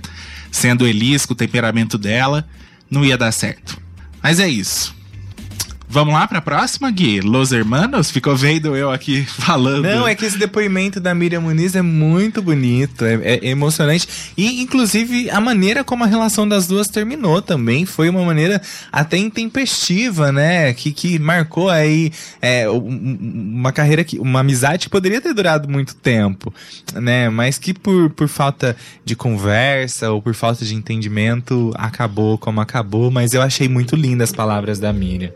sendo Elis, com o temperamento dela, não ia dar certo. Mas é isso. Vamos lá pra próxima, Gui? Los Hermanos? Ficou vendo eu aqui falando. Não, é que esse depoimento da Miriam Muniz é muito bonito, é, é emocionante. E, inclusive, a maneira como a relação das duas terminou também foi uma maneira até intempestiva, né? Que, que marcou aí é, um- uma carreira, que, uma amizade que poderia ter durado muito tempo, né? Mas que por, por falta de conversa ou por falta de entendimento acabou como acabou. Mas eu achei muito lindas as palavras da Miriam.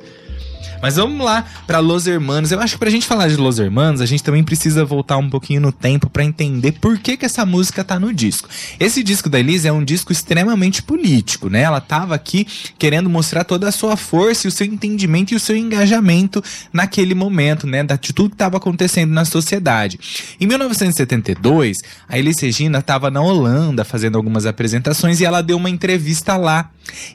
Mas vamos lá pra Los Hermanos. Eu acho que pra gente falar de Los Hermanos, a gente também precisa voltar um pouquinho no tempo pra entender por que, que essa música tá no disco. Esse disco da Elise é um disco extremamente político, né? Ela tava aqui querendo mostrar toda a sua força e o seu entendimento e o seu engajamento naquele momento, né? Da- De tudo que tava acontecendo na sociedade. Em 1972, a Elis Regina estava na Holanda fazendo algumas apresentações e ela deu uma entrevista lá.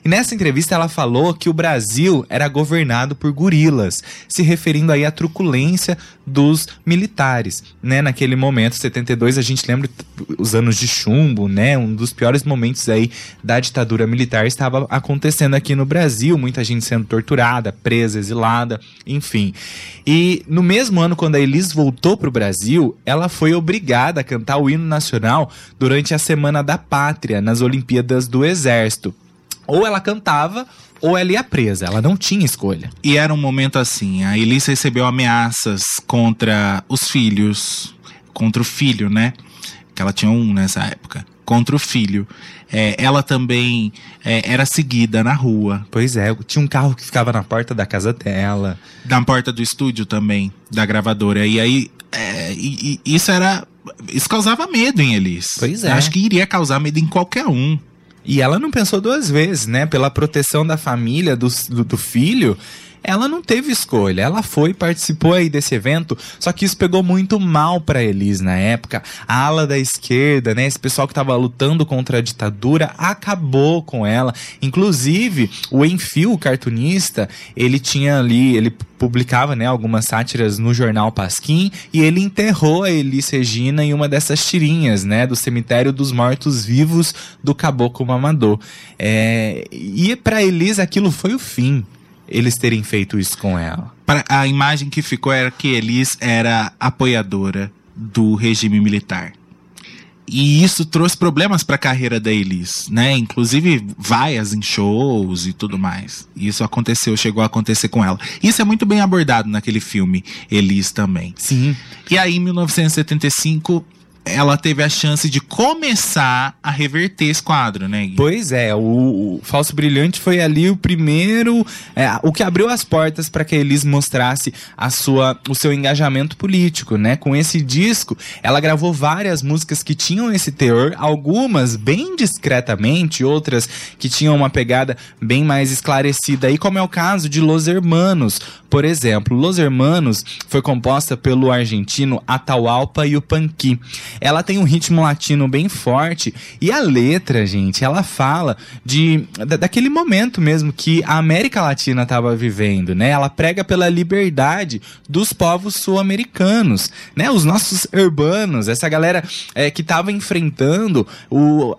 E nessa entrevista ela falou que o Brasil era governado por gorilas, se referindo aí à truculência dos militares, né? Naquele momento, 72, a gente lembra os anos de chumbo, né? Um dos piores momentos aí da ditadura militar estava acontecendo aqui no Brasil, muita gente sendo torturada, presa, exilada, enfim. E no mesmo ano, quando a Elis voltou para o Brasil, ela foi obrigada a cantar o hino nacional durante a Semana da Pátria, nas Olimpíadas do Exército. Ou ela cantava, ou ela ia presa. Ela não tinha escolha. E era um momento assim, a Elise recebeu ameaças contra os filhos, contra o filho, né? Que ela tinha um nessa época. Contra o filho. É, ela também é, era seguida na rua. Pois é, tinha um carro que ficava na porta da casa dela. Na porta do estúdio também, da gravadora. E aí, é, e- e isso era. Isso causava medo em Elis. Pois é. Eu acho que iria causar medo em qualquer um. E ela não pensou duas vezes, né? Pela proteção da família, do, do, do filho, ela não teve escolha. Ela foi, participou aí desse evento, só que isso pegou muito mal pra Elis na época. A ala da esquerda, né? Esse pessoal que tava lutando contra a ditadura acabou com ela. Inclusive, o Enfio, o cartunista, ele tinha ali, ele publicava, né, algumas sátiras no jornal Pasquim e ele enterrou a Elis Regina em uma dessas tirinhas, né, do cemitério dos mortos-vivos do Caboclo Mamador. É, e pra Elis aquilo foi o fim, eles terem feito isso com ela. Pra- a imagem que ficou era que Elis era apoiadora do regime militar. E isso trouxe problemas para a carreira da Elis, né? Inclusive vaias em shows e tudo mais. Isso aconteceu, chegou a acontecer com ela. Isso é muito bem abordado naquele filme Elis também. Sim. E aí, em 1975, ela teve a chance de começar a reverter esse quadro, né? Gui? Pois é, o, o Falso Brilhante foi ali o primeiro, é, o que abriu as portas para que a Elis mostrasse a sua, o seu engajamento político, né? Com esse disco, ela gravou várias músicas que tinham esse teor, algumas bem discretamente, outras que tinham uma pegada bem mais esclarecida, aí como é o caso de Los Hermanos, por exemplo. Los Hermanos foi composta pelo argentino Atahualpa Yupanqui. Ela tem um ritmo latino bem forte e a letra, gente, ela fala de da- daquele momento mesmo que a América Latina estava vivendo, né? Ela prega pela liberdade dos povos sul-americanos, né? Os nossos urbanos, essa galera é, que estava enfrentando o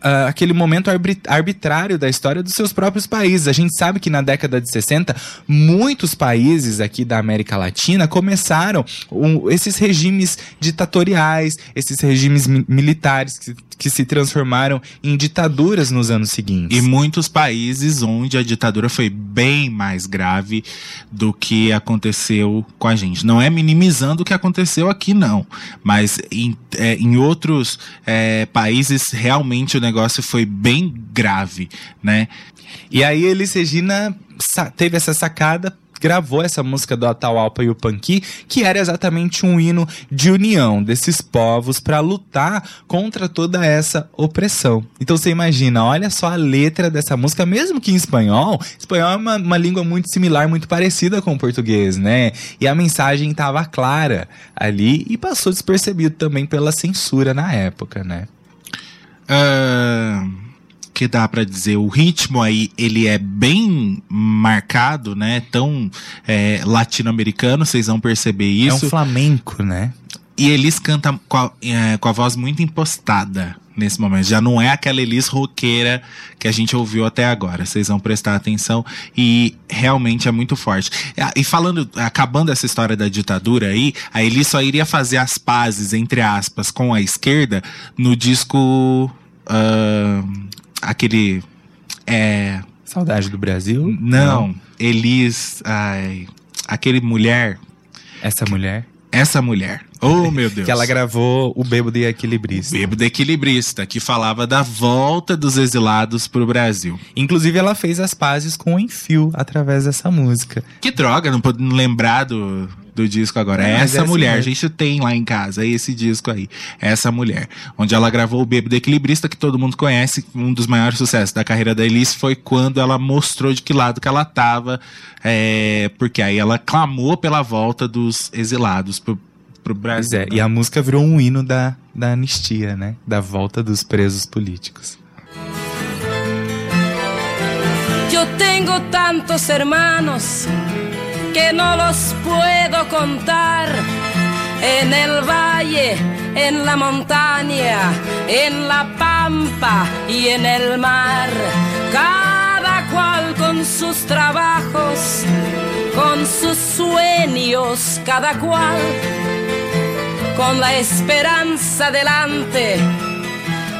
a- aquele momento arbit- arbitrário da história dos seus próprios países. A gente sabe que na década de 60, muitos países aqui da América Latina começaram um- esses regimes ditatoriais, esses regimes mi- militares que, que se transformaram em ditaduras nos anos seguintes. E muitos países onde a ditadura foi bem mais grave do que aconteceu com a gente. Não é minimizando o que aconteceu aqui, não. Mas em, é, em outros é, países, realmente o negócio foi bem grave, né? E aí Elis Regina teve essa sacada, gravou essa música do Atahualpa e o Panqui, que era exatamente um hino de união desses povos para lutar contra toda essa opressão. Então você imagina, olha só a letra dessa música, mesmo que em espanhol, espanhol é uma, uma língua muito similar, muito parecida com o português, né? E a mensagem estava clara ali e passou despercebido também pela censura na época, né? Ah, que dá pra dizer, o ritmo aí, ele é bem marcado, né? Tão é, latino-americano, vocês vão perceber É um isso. flamenco, né? E Elis canta com a, é, com a voz muito impostada nesse momento. Já não é aquela Elis roqueira que a gente ouviu até agora. Vocês vão prestar atenção e realmente é muito forte. Ah, E falando, acabando essa história da ditadura aí, a Elis só iria fazer as pazes, entre aspas, com a esquerda no disco. ah, aquele. É. Saudade do Brasil? Não, Elis. Ai, aquele mulher. Essa mulher? Essa mulher. Oh, meu Deus. Que ela gravou O Bêbado e Equilibrista. Bêbado Equilibrista, que falava da volta dos exilados pro Brasil. Inclusive, ela fez as pazes com o Enfio através dessa música. Que droga, não pude lembrar do, do disco agora. É, essa é mulher, a assim gente tem lá em casa, esse disco aí. Essa mulher. Onde ela gravou o Bêbado Equilibrista, que todo mundo conhece. Um dos maiores sucessos da carreira da Elis foi quando ela mostrou de que lado que ela tava. é, porque aí ela clamou pela volta dos exilados pro, pro Pois Brasil. é, e a música virou um hino da, da anistia, né? Da volta dos presos políticos. Yo tengo tantos hermanos que no los puedo contar. En el valle, en la montaña, en la pampa y en el mar. Cada cual con sus trabajos, con sus sueños, cada cual con la esperanza delante,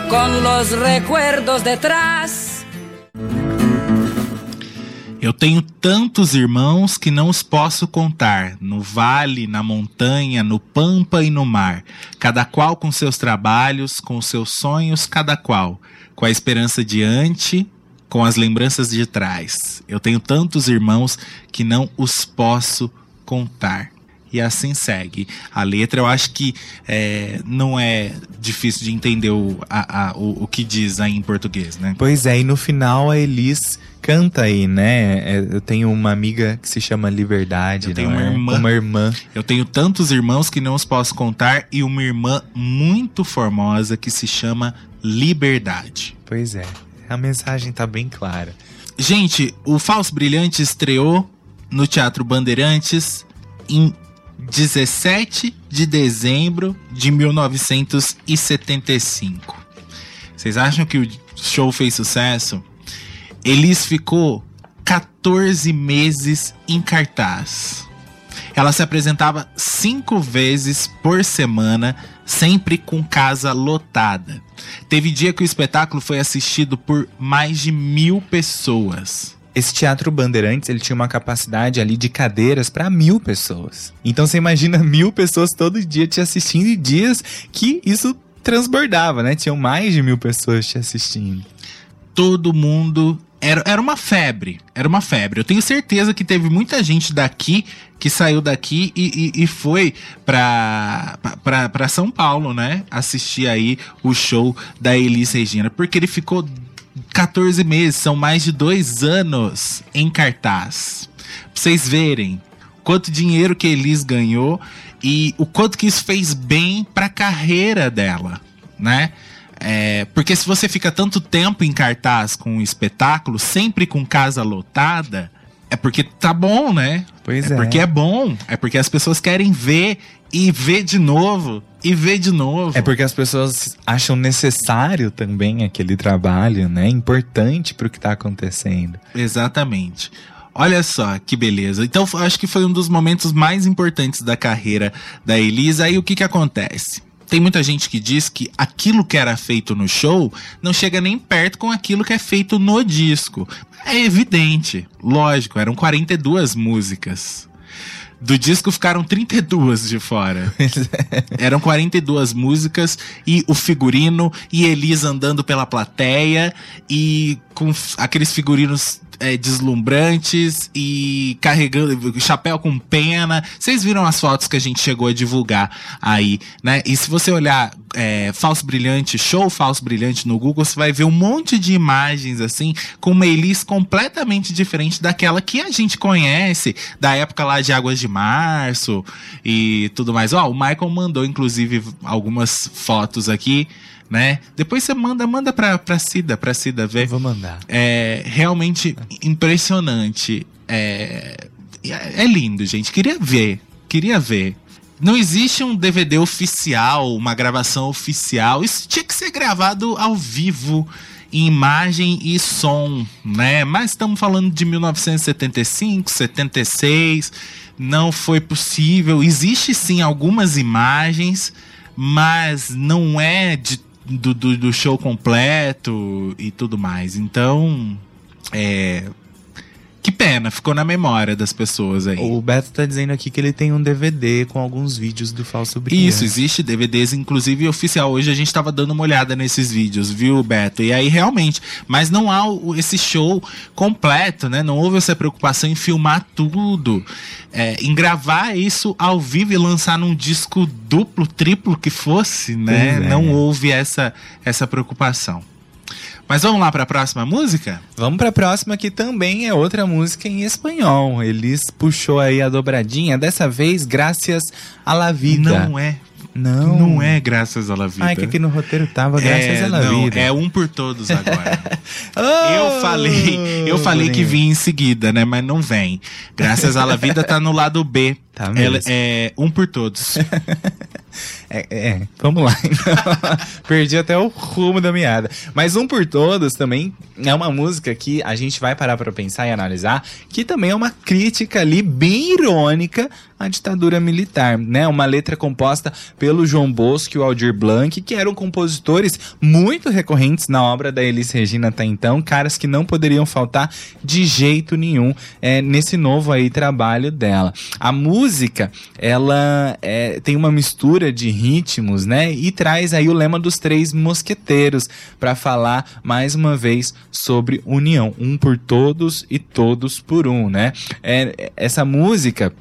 con los recuerdos detrás. Eu tenho tantos irmãos que não os posso contar, no vale, na montanha, no pampa e no mar, cada qual com seus trabalhos, com seus sonhos, cada qual, com a esperança diante, com as lembranças de trás. Eu tenho tantos irmãos que não os posso contar. E assim segue. A letra eu acho que é, não é difícil de entender o, a- a- o, o que diz aí em português, né? Pois é, e no final a Elis canta aí, né? É, Eu tenho uma amiga que se chama Liberdade, Eu tenho uma é? irmã. Uma irmã. Eu tenho tantos irmãos que não os posso contar e uma irmã muito formosa que se chama Liberdade. Pois é, a mensagem tá bem clara. Gente, o Falso Brilhante estreou no Teatro Bandeirantes em 17 de dezembro de 1975. Vocês acham que o show fez sucesso? Elis ficou 14 meses em cartaz. Ela se apresentava cinco vezes por semana, sempre com casa lotada. Teve dia que o espetáculo foi assistido por mais de mil pessoas. Esse Teatro Bandeirantes, ele tinha uma capacidade ali de cadeiras para mil pessoas. Então você imagina mil pessoas todo dia te assistindo e dias que isso transbordava, né? Tinham mais de mil pessoas te assistindo. Todo mundo. Era, era uma febre. Era uma febre. Eu tenho certeza que teve muita gente daqui que saiu daqui e, e, e foi pra São Paulo, né? Assistir aí o show da Elis Regina. Porque ele ficou 14 meses, são mais de dois anos em cartaz. Pra vocês verem quanto dinheiro que a Elis ganhou e o quanto que isso fez bem pra carreira dela, né? É, porque se você fica tanto tempo em cartaz com um espetáculo, sempre com casa lotada, é porque tá bom, né? Pois é é. porque é bom, é porque as pessoas querem ver e ver de novo e ver de novo. É porque as pessoas acham necessário também aquele trabalho, né? Importante pro que tá acontecendo. Exatamente. Olha só que beleza. Então, acho que foi um dos momentos mais importantes da carreira da Elisa. Aí o que que acontece? Tem muita gente que diz que aquilo que era feito no show não chega nem perto com aquilo que é feito no disco. É evidente, lógico, eram 42 músicas. Do disco ficaram 32 de fora. Eram 42 músicas e o figurino e Elisa andando pela plateia e com aqueles figurinos é, deslumbrantes e carregando chapéu com pena. Vocês viram as fotos que a gente chegou a divulgar aí, né? E se você olhar é, Falso Brilhante, show Falso Brilhante no Google, você vai ver um monte de imagens assim, com uma Elis completamente diferente daquela que a gente conhece, da época lá de Águas de Março e tudo mais. Ó, o Michael mandou, inclusive, algumas fotos aqui, né? Depois você manda, manda pra, pra Cida, pra Cida ver. Eu vou mandar. É realmente impressionante. É, é lindo, gente. Queria ver. Queria ver. não existe um DVD oficial, uma gravação oficial. Isso tinha que ser gravado ao vivo, em imagem e som, né? Mas estamos falando de 1975, 76. Não foi possível. Existe sim algumas imagens, mas não é de, do, do, do show completo e tudo mais. Então, é. Que pena, ficou na memória das pessoas aí. O Beto tá dizendo aqui que ele tem um DVD com alguns vídeos do Falso Brilhante. Isso, existe DVDs, inclusive oficial. Hoje a gente tava dando uma olhada nesses vídeos, viu, Beto? E aí, realmente, mas não há esse show completo, né? Não houve essa preocupação em filmar tudo, é, em gravar isso ao vivo e lançar num disco duplo, triplo que fosse, né? É. Não houve essa, essa preocupação. Mas vamos lá para a próxima música? Vamos pra próxima que também é outra música em espanhol. Elis puxou aí a dobradinha, dessa vez graças a la vida. Não é. Não. Não é graças à la vida. Ah, é que aqui no roteiro tava graças é, a la não, vida. é um por todos agora. Oh, Eu falei, eu falei que vinha em seguida, né? Mas não vem. Graças à La Vida tá no lado B. Tá mesmo. Ela é um por todos. É, é, vamos lá. então. Perdi até o rumo da meada. Mas Um por Todos também é uma música que a gente vai parar pra pensar e analisar, que também é uma crítica ali bem irônica à ditadura militar, né? Uma letra composta pelo João Bosco e o Aldir Blanc, que eram compositores muito recorrentes na obra da Elis Regina até então, caras que não poderiam faltar de jeito nenhum é, nesse novo aí trabalho dela. A música, ela é, tem uma mistura de ritmos, né? E traz aí o lema dos três mosqueteiros para falar mais uma vez sobre união, um por todos e todos por um, né? É, essa música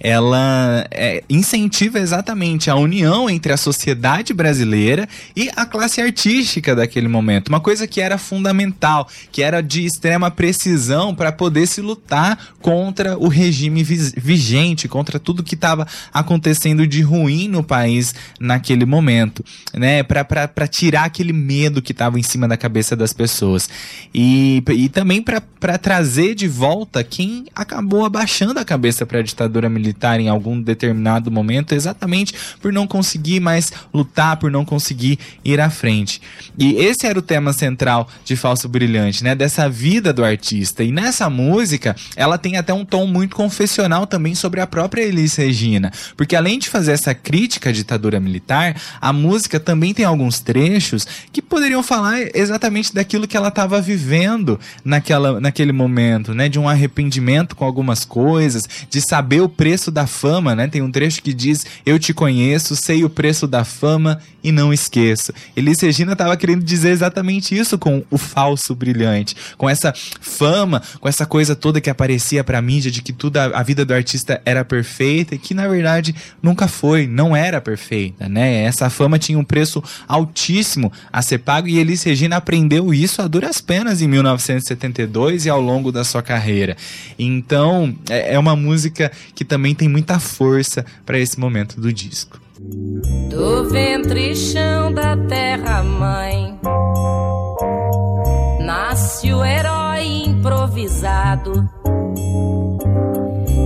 ela é, incentiva exatamente a união entre a sociedade brasileira e a classe artística daquele momento. Uma coisa que era fundamental, que era de extrema precisão para poder se lutar contra o regime vigente, contra tudo que estava acontecendo de ruim no país naquele momento, né? Para tirar aquele medo que estava em cima da cabeça das pessoas. E, e também para trazer de volta quem acabou abaixando a cabeça para a ditadura militar em algum determinado momento, exatamente por não conseguir mais lutar, por não conseguir ir à frente. E esse era o tema central de Falso Brilhante, né? Dessa vida do artista. E nessa música, ela tem até um tom muito confessional também sobre a própria Elis Regina. Porque além de fazer essa crítica à ditadura militar, a música também tem alguns trechos que poderiam falar exatamente daquilo que ela estava vivendo naquela, naquele momento, né? De um arrependimento com algumas coisas, de saber o preço da fama, né? Tem um trecho que diz: Eu te conheço, sei o preço da fama e não esqueço. Elis Regina estava querendo dizer exatamente isso com o falso brilhante, com essa fama, com essa coisa toda que aparecia pra mídia de que tudo a, a vida do artista era perfeita e que na verdade nunca foi, não era perfeita, né? Essa fama tinha um preço altíssimo a ser pago e Elis Regina aprendeu isso a duras penas em 1972 e ao longo da sua carreira. Então, é, é uma música que também tem muita força para esse momento do disco. Do ventre chão da terra mãe. Nasce o herói improvisado.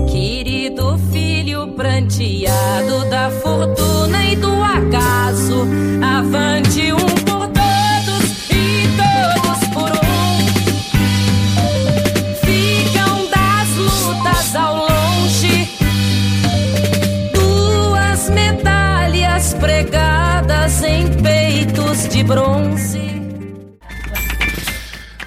Querido filho pranteado Da fortuna e do acaso. Avante um bronze.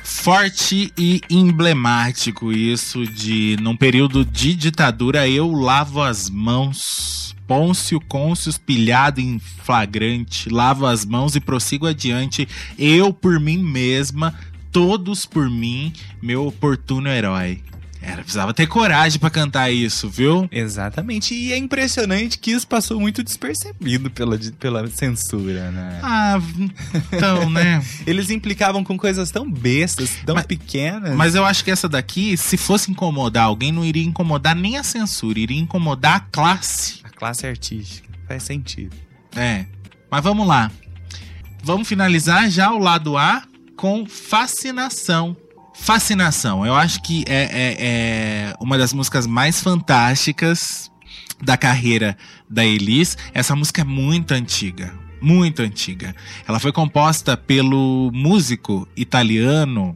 Forte e emblemático isso de, num período de ditadura, eu lavo as mãos. Pôncio Côncio pilhado em flagrante, lavo as mãos e prossigo adiante. Eu por mim mesma, todos por mim, meu oportuno herói. Era, precisava ter coragem pra cantar isso, viu? Exatamente, e é impressionante que isso passou muito despercebido pela, pela censura, né? Ah, então, né? Eles implicavam com coisas tão bestas, tão Mas- pequenas. Mas eu acho que essa daqui, se fosse incomodar alguém, não iria incomodar nem a censura, iria incomodar a classe. A classe artística faz sentido. É. Mas vamos lá. Vamos finalizar já o lado A com fascinação. Fascinação. Eu acho que é, é- é uma das músicas mais fantásticas da carreira da Elis. Essa música é muito antiga, muito antiga. Ela foi composta pelo músico italiano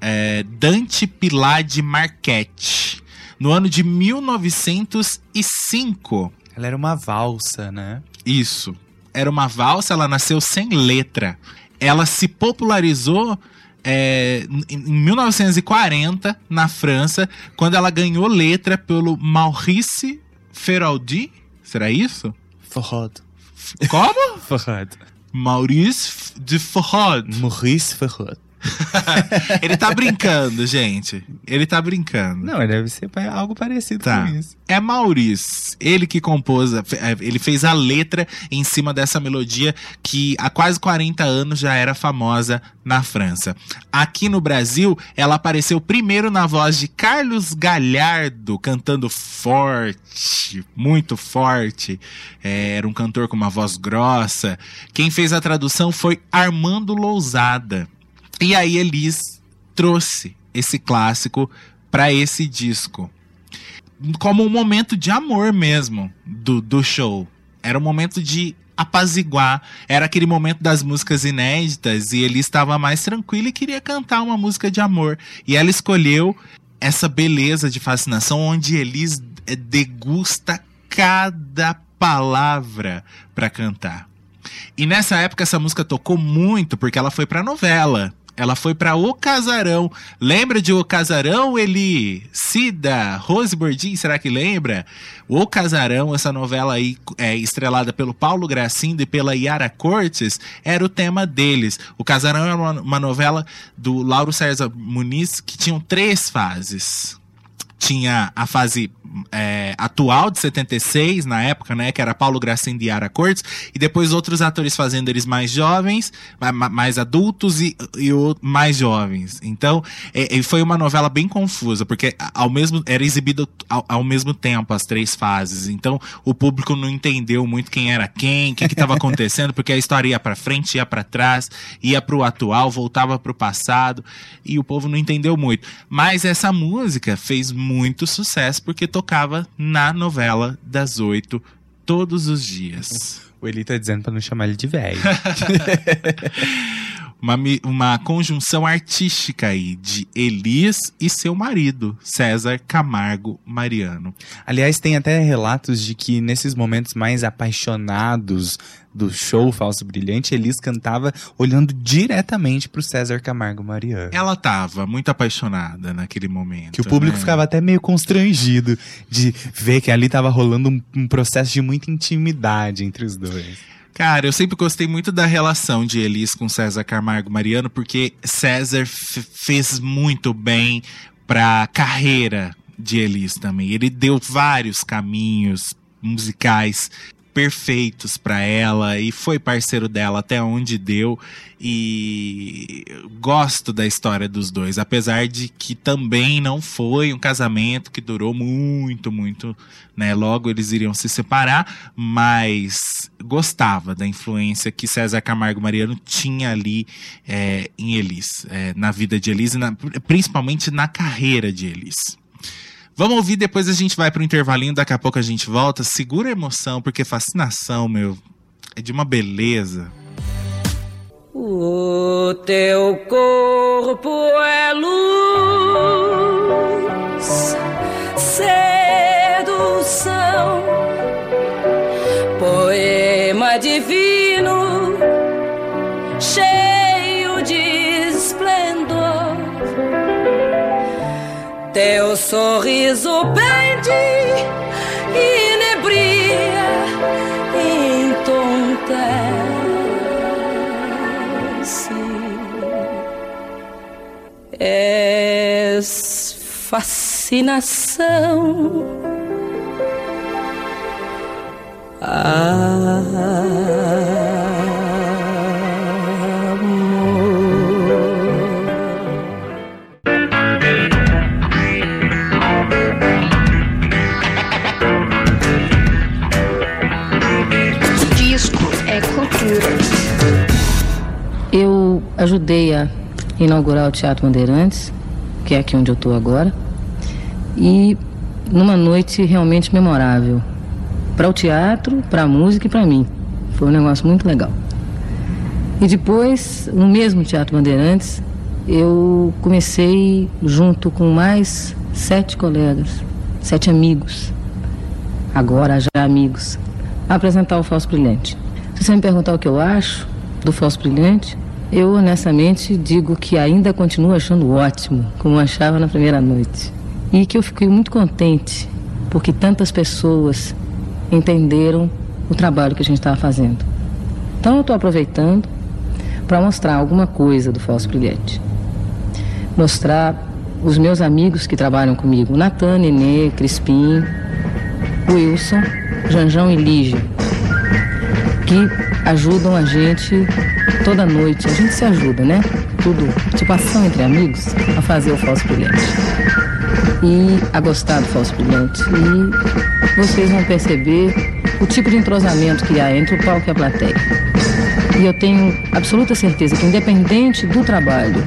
é, Dante Pilade Marchetti no ano de 1905. Ela era uma valsa, né? Isso. Era uma valsa, ela nasceu sem letra. Ela se popularizou é, em em 1940, na França, quando ela ganhou letra pelo Maurice Feraldi. Será isso? Forrod. Como? Forrod. Maurice de Forrod. Maurice Forrod. Ele tá brincando, gente. Ele tá brincando. Não, deve ser algo parecido Tá. com isso. É Maurice, ele que compôs, é, ele fez a letra em cima dessa melodia que há quase 40 anos já era famosa na França. Aqui no Brasil, ela apareceu primeiro na voz de Carlos Galhardo, cantando forte, muito forte. É, era um cantor com uma voz grossa. Quem fez a tradução foi Armando Lousada. E aí Elis trouxe esse clássico para esse disco como um momento de amor mesmo do, do show. Era um momento de apaziguar. Era aquele momento das músicas inéditas e ele estava mais tranquilo e queria cantar uma música de amor. E ela escolheu essa beleza de fascinação onde Elis eh, degusta cada palavra para cantar. E nessa época essa música tocou muito porque ela foi pra novela. Ela foi pra O Casarão. Lembra de O Casarão, Eli? Cida, Rose Bordin, será que lembra? O Casarão, essa novela aí é, estrelada pelo Paulo Gracindo e pela Yara Cortes, era o tema deles. O Casarão era uma, uma novela do Lauro César Muniz que tinham três fases tinha a fase é, atual de 76, na época, né? Que era Paulo Gracindo e Yara Cortes. E depois outros atores fazendo eles mais jovens, ma- ma- mais adultos e, e o- mais jovens. Então, é, foi uma novela bem confusa, porque ao mesmo, era exibido ao, ao mesmo tempo as três fases. Então, o público não entendeu muito quem era quem, o que estava acontecendo, porque a história ia pra frente, ia pra trás, ia pro atual, voltava pro passado, e o povo não entendeu muito. Mas essa música fez muito sucesso porque tocava na novela das oito todos os dias. O Eli tá dizendo pra não chamar ele de velho. Uma, uma conjunção artística aí de Elis e seu marido, César Camargo Mariano. Aliás, tem até relatos de que nesses momentos mais apaixonados do show Falso Brilhante, Elis cantava olhando diretamente pro César Camargo Mariano. Ela tava muito apaixonada naquele momento. Que o público né? ficava até meio constrangido de ver que ali tava rolando um, um processo de muita intimidade entre os dois. Cara, eu sempre gostei muito da relação de Elis com César Camargo Mariano, porque César fez muito bem pra carreira de Elis também. Ele deu vários caminhos musicais perfeitos pra ela e foi parceiro dela até onde deu e gosto da história dos dois, apesar de que também não foi um casamento que durou muito, muito, né? Logo eles iriam se separar, mas gostava da influência que César Camargo Mariano tinha ali é, em Elis, é, na vida de Elis, na- principalmente na carreira de Elis. Vamos ouvir, depois a gente vai pro intervalinho, daqui a pouco a gente volta. Segura a emoção, porque fascinação, meu, é de uma beleza. O teu corpo é luz, sedução, poema divino, cheio Teu sorriso prende, inebria, entontece. És fascinação. Disco ajudei a inaugurar o Teatro Bandeirantes, que é aqui onde eu estou agora, e numa noite realmente memorável. para o teatro, para a música e para mim. Foi um negócio muito legal. E depois, no mesmo Teatro Bandeirantes, eu comecei junto com mais sete colegas, sete amigos, agora já amigos, a apresentar o Falso Brilhante. Se você me perguntar o que eu acho do Falso Brilhante, eu honestamente digo que ainda continuo achando ótimo, como achava na primeira noite. E que eu fiquei muito contente porque tantas pessoas entenderam o trabalho que a gente estava fazendo. Então eu estou aproveitando para mostrar alguma coisa do Falso Brilhante. Mostrar os meus amigos que trabalham comigo, Natan, Nenê, Crispim, Wilson, Janjão e Lígia, que ajudam a gente toda noite. A gente se ajuda, né? Tudo, tipo ação entre amigos, a fazer o Falso Brilhante. E a gostar do Falso Brilhante. E vocês vão perceber o tipo de entrosamento que há entre o palco e a plateia. E eu tenho absoluta certeza que, independente do trabalho,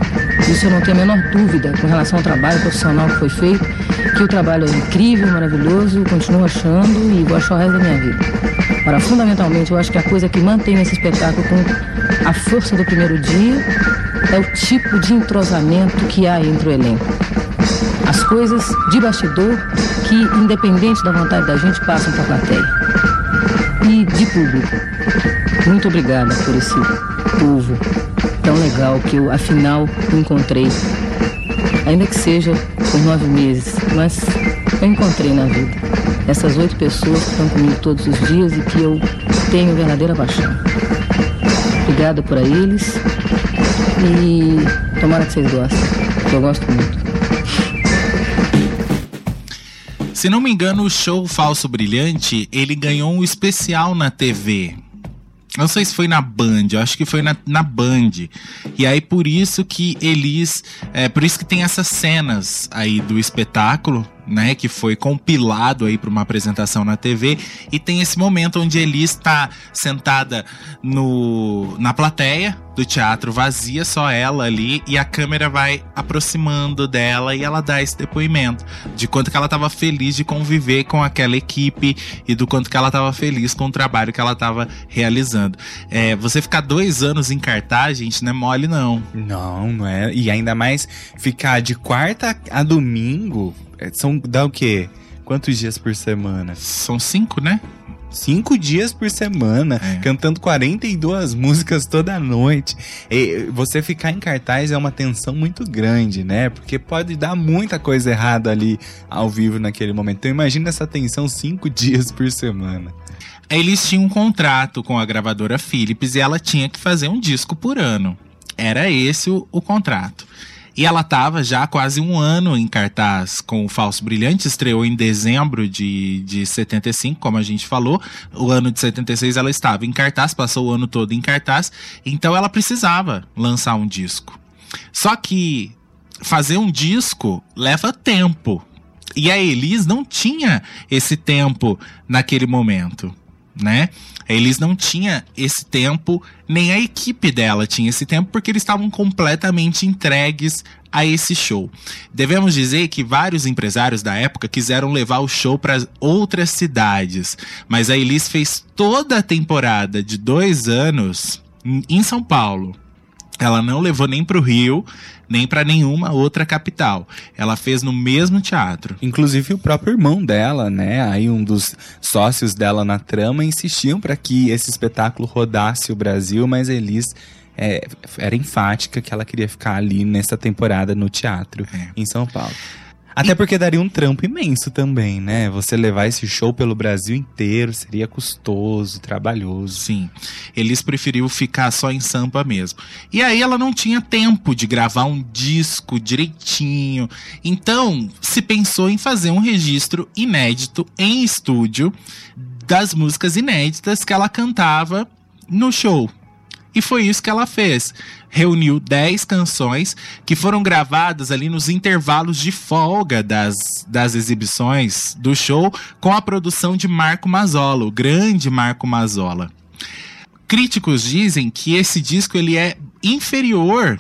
isso eu não tenho a menor dúvida com relação ao trabalho profissional que foi feito, que o trabalho é incrível, maravilhoso, continuo achando e vou achar o resto da minha vida. Agora, fundamentalmente, eu acho que a coisa que mantém esse espetáculo com a força do primeiro dia é o tipo de entrosamento que há entre o elenco. As coisas de bastidor que, independente da vontade da gente, passam para a plateia. E de público. Muito obrigada por esse povo tão legal que eu, afinal, encontrei. Ainda que seja por nove meses, mas eu encontrei na vida. Essas oito pessoas que estão comigo todos os dias e que eu tenho verdadeira paixão. Obrigada por eles e tomara que vocês gostem, que eu gosto muito. Se não me engano, o show Falso Brilhante, ele ganhou um especial na TV. Não sei se foi na Band, eu acho que foi na, na Band. E aí por isso que eles. É, por isso que tem essas cenas aí do espetáculo, né? Que foi compilado aí para uma apresentação na TV. E tem esse momento onde Elis está sentada no, na plateia do teatro vazia, só ela ali, e a câmera vai aproximando dela e ela dá esse depoimento de quanto que ela estava feliz de conviver com aquela equipe e do quanto que ela estava feliz com o trabalho que ela estava realizando. É, você ficar dois anos em cartaz, gente, não é mole, não. Não, não é. E ainda mais ficar de quarta a domingo. É, São, dá o quê? Quantos dias por semana? São cinco, né? Cinco dias por semana, É. cantando 42 músicas toda noite. E você ficar em cartaz é uma tensão muito grande, né? Porque pode dar muita coisa errada ali ao vivo naquele momento. Então imagina essa tensão cinco dias por semana. Eles tinham um contrato com a gravadora Philips e ela tinha que fazer um disco por ano. Era esse o, o contrato. E ela estava já há quase um ano em cartaz com o Falso Brilhante, estreou em dezembro de, de 75, como a gente falou. O ano de 76 ela estava em cartaz, passou o ano todo em cartaz, então ela precisava lançar um disco. Só que fazer um disco leva tempo. E a Elis não tinha esse tempo naquele momento, né? A não tinha esse tempo, nem a equipe dela tinha esse tempo, porque eles estavam completamente entregues a esse show. Devemos dizer que vários empresários da época quiseram levar o show para outras cidades, mas a Elis fez toda a temporada de dois anos em São Paulo. Ela não levou nem para o Rio, nem para nenhuma outra capital. Ela fez no mesmo teatro. Inclusive o próprio irmão dela, né? Aí um dos sócios dela na trama insistiam para que esse espetáculo rodasse o Brasil, mas Elis é, era enfática que ela queria ficar ali nessa temporada no teatro É. em São Paulo. Até porque daria um trampo imenso também, né? Você levar esse show pelo Brasil inteiro seria custoso, trabalhoso. Sim. Eles preferiu ficar só em Sampa mesmo. E aí ela não tinha tempo de gravar um disco direitinho. Então, se pensou em fazer um registro inédito em estúdio das músicas inéditas que ela cantava no show. E foi isso que ela fez. Reuniu 10 canções que foram gravadas ali nos intervalos de folga das, das exibições do show, com a produção de Marco Mazzola, o grande Marco Mazzola. Críticos dizem que esse disco ele é inferior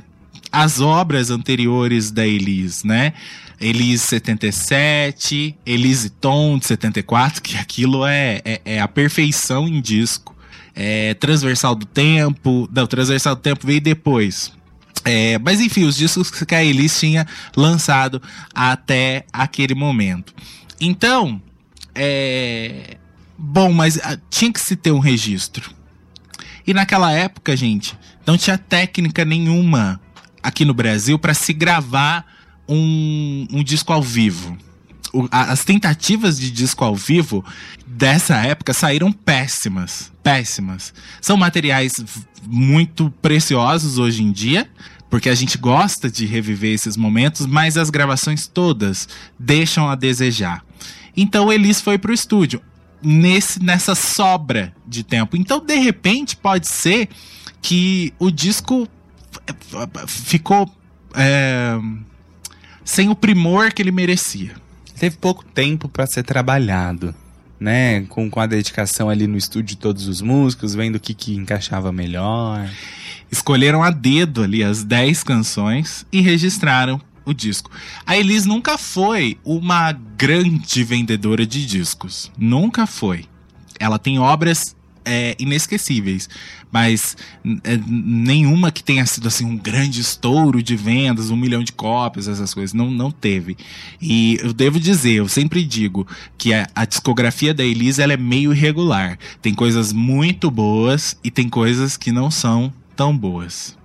as obras anteriores da Elis, né? Elis 77, Elise Tom de 74, que aquilo é, é, é a perfeição em disco. É, Transversal do Tempo, não, Transversal do Tempo veio depois. É, mas enfim, os discos que a Elis tinha lançado até aquele momento. Então, é. Bom, mas ah, tinha que se ter um registro. E naquela época, gente, não tinha técnica nenhuma aqui no Brasil para se gravar um, um disco ao vivo. As tentativas de disco ao vivo dessa época saíram péssimas. Péssimas. São materiais muito preciosos hoje em dia, porque a gente gosta de reviver esses momentos, mas as gravações todas deixam a desejar. Então Elis foi pro estúdio nesse nessa sobra de tempo. Então, de repente, pode ser que o disco ficou é, sem o primor que ele merecia. Teve pouco tempo pra ser trabalhado, né? Com, com a dedicação ali no estúdio de todos os músicos, vendo o que, que encaixava melhor. Escolheram a dedo ali as 10 canções e registraram o disco. A Elis nunca foi uma grande vendedora de discos. Nunca foi. Ela tem obras é, inesquecíveis, mas é, nenhuma que tenha sido assim um grande estouro de vendas, um milhão de cópias, essas coisas. Não, não teve. E eu devo dizer, eu sempre digo que a, a discografia da Elis ela é meio irregular. Tem coisas muito boas e tem coisas que não são tão boas.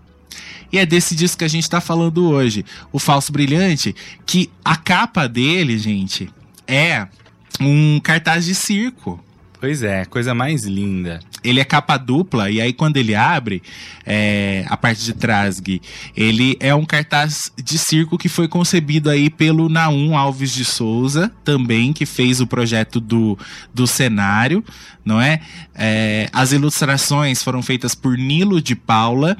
E é desse disco que a gente tá falando hoje, o Falso Brilhante, que a capa dele, gente, é um cartaz de circo. Pois é, coisa mais linda. Ele é capa dupla, e aí quando ele abre é, a parte de trás, Gui, ele é um cartaz de circo que foi concebido aí pelo Naum Alves de Souza, também, que fez o projeto do, do cenário, não é? É, As ilustrações foram feitas por Nilo de Paula,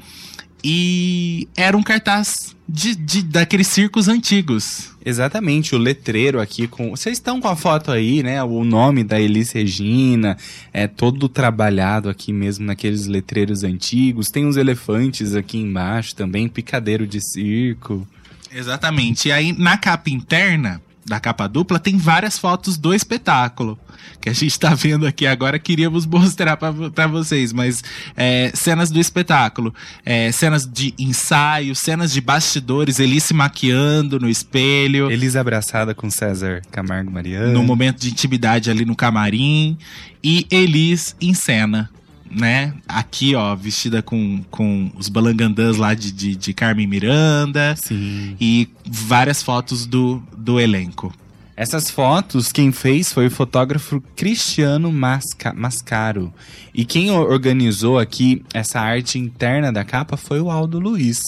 e era um cartaz de, de- daqueles circos antigos. Exatamente, o letreiro aqui com. Vocês estão com a foto aí, né? O nome da Elis Regina, é todo trabalhado aqui mesmo naqueles letreiros antigos. Tem uns elefantes aqui embaixo também, picadeiro de circo. Exatamente. E aí, na capa interna da capa dupla, tem várias fotos do espetáculo. Que a gente tá vendo aqui agora, queríamos mostrar pra vocês, mas é, cenas do espetáculo, é, cenas de ensaio, cenas de bastidores, ele se maquiando no espelho. Elis abraçada com César Camargo Mariano. no momento de intimidade ali no camarim e Elis em cena, né? Aqui, ó, vestida com, com os balangandãs lá de, de, de Carmen Miranda Sim. e várias fotos do, do elenco. Essas fotos, quem fez foi o fotógrafo Cristiano Masca Mascaro. E quem organizou aqui essa arte interna da capa foi o Aldo Luiz.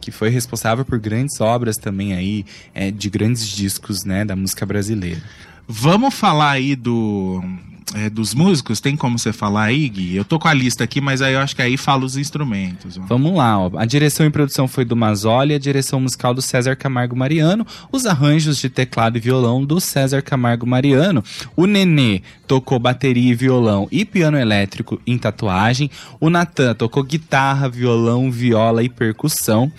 Que foi responsável por grandes obras também aí, é, de grandes discos, né, da música brasileira. Vamos falar aí do, é, dos músicos? Tem como você falar aí, Gui? Eu tô com a lista aqui, mas aí eu acho que aí fala os instrumentos. ó. Vamos lá, ó. A direção e produção foi do Mazzoli, a direção musical do César Camargo Mariano, os arranjos de teclado e violão do César Camargo Mariano. O Nenê tocou bateria e violão e piano elétrico em tatuagem. O Natan tocou guitarra, violão, viola e percussão.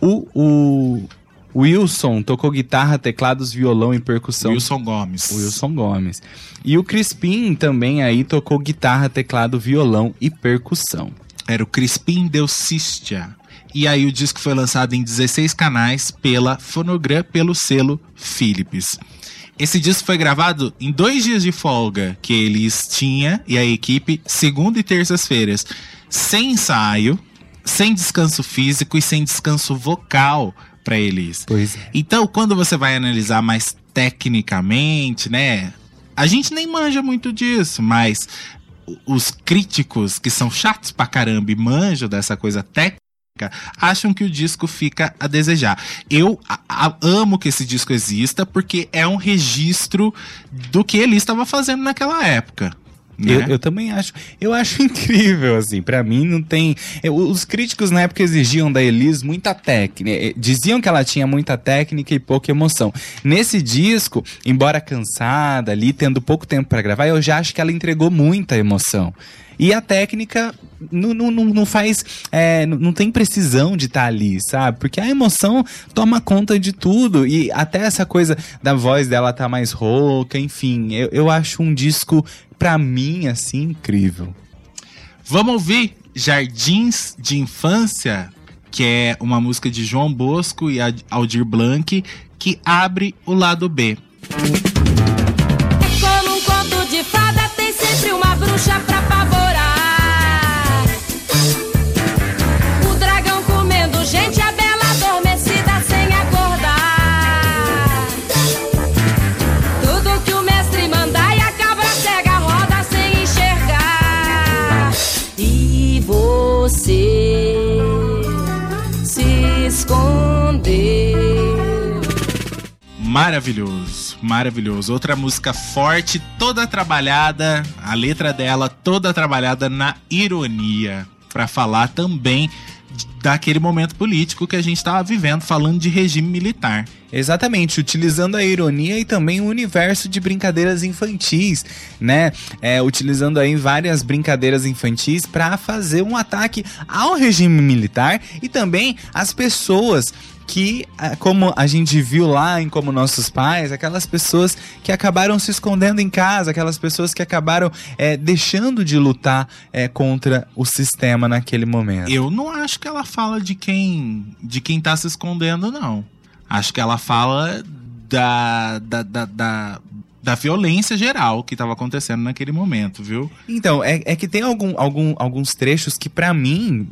O, o Wilson tocou guitarra, teclados, violão e percussão. Wilson Gomes. Wilson Gomes. E o Crispim também aí tocou guitarra, teclado, violão e percussão. Era o Crispim Deucistia. E aí o disco foi lançado em 16 canais pela Fonogram, pelo selo Philips. Esse disco foi gravado em dois dias de folga que eles tinham e a equipe, segunda e terças-feiras, sem ensaio, sem descanso físico e sem descanso vocal para eles. Pois é. Então, quando você vai analisar mais tecnicamente, né? A gente nem manja muito disso, mas os críticos que são chatos pra caramba e manjam dessa coisa técnica acham que o disco fica a desejar. Eu a- a- amo que esse disco exista porque é um registro do que ele estava fazendo naquela época. Né? Eu, eu também acho. Eu acho incrível, assim. Pra mim, não tem. eu- os críticos na época exigiam da Elis muita técnica. eh, Diziam que ela tinha muita técnica e pouca emoção. Nesse disco, embora cansada ali, tendo pouco tempo pra gravar, eu já acho que ela entregou muita emoção. E a técnica não, não, não faz. é, não- tem precisão de estar ali, sabe? Porque a emoção toma conta de tudo. E até essa coisa da voz dela tá mais rouca, enfim. Eu, eu acho um disco, pra mim, assim, incrível. Vamos ouvir Jardins de Infância, que é uma música de João Bosco e Aldir Blanc, que abre o lado B. É Maravilhoso, maravilhoso. Outra música forte, toda trabalhada, a letra dela toda trabalhada na ironia, Pra falar também daquele momento político que a gente estava vivendo, falando de regime militar. Exatamente, utilizando a ironia e também o universo de brincadeiras infantis, né? É, utilizando aí várias brincadeiras infantis para fazer um ataque ao regime militar e também às pessoas que, como a gente viu lá em Como Nossos Pais, aquelas pessoas que acabaram se escondendo em casa, aquelas pessoas que acabaram é, deixando de lutar é, contra o sistema naquele momento. Eu não acho que ela fala de quem de quem tá se escondendo, não. Acho que ela fala da, da, da, da, da violência geral que estava acontecendo naquele momento, viu? Então, é, é que tem algum, algum, alguns trechos que, pra mim,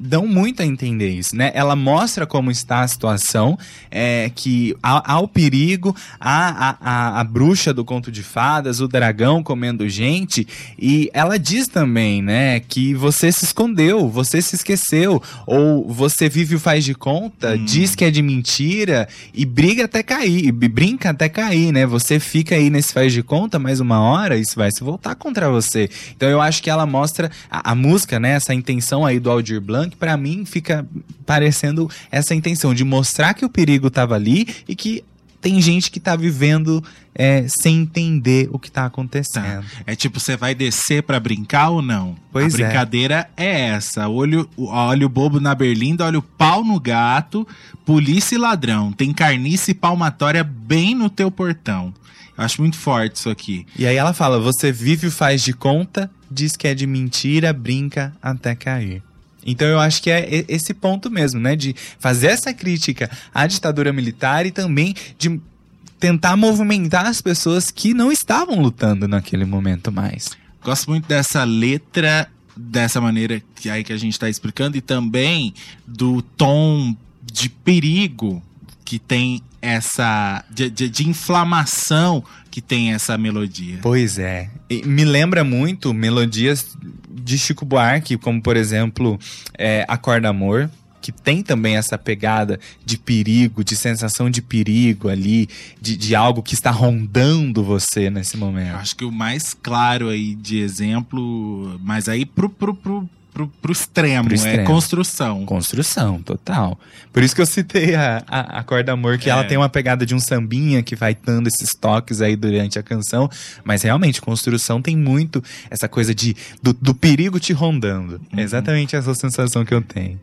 dão muito a entender isso, né? Ela mostra como está a situação, é, que há, há o perigo, há a, a, a bruxa do conto de fadas, o dragão comendo gente, e ela diz também, né, que você se escondeu, você se esqueceu, ou você vive o faz de conta, diz que é de mentira, e briga até cair, e brinca até cair, né? Você fica aí nesse faz de conta mais uma hora, isso vai se voltar contra você. Então eu acho que ela mostra a, a música, né? Essa intenção aí do Aldir Blanc, pra mim fica parecendo essa intenção de mostrar que o perigo tava ali e que tem gente que tá vivendo é, sem entender o que tá acontecendo. É tipo, você vai descer pra brincar ou não? Pois a é. brincadeira é. essa. Olho, olha o bobo na berlinda, olha o pau no gato, polícia e ladrão. Tem carniça e palmatória bem no teu portão. Acho muito forte isso aqui. E aí ela fala: você vive o faz de conta, diz que é de mentira, brinca até cair. Então eu acho que é esse ponto mesmo, né? De fazer essa crítica à ditadura militar e também de tentar movimentar as pessoas que não estavam lutando naquele momento mais. Gosto muito dessa letra, dessa maneira que aí que a gente tá explicando, e também do tom de perigo que tem essa. de, de- de inflamação que tem essa melodia. Pois é. E me lembra muito melodias de Chico Buarque, como por exemplo é, Acorda Amor, que tem também essa pegada de perigo, de sensação de perigo ali, de, de algo que está rondando você nesse Eu momento. acho que o mais claro aí de exemplo, mas aí pro, pro, pro, pro, pro extremo, Pro é extremo. construção. Construção, total. Por isso que eu citei a, a, a Corda Amor, que É. ela tem uma pegada de um sambinha que vai dando esses toques aí durante a canção. Mas realmente, construção tem muito essa coisa de do, do perigo te rondando. Uhum. É exatamente essa sensação que eu tenho.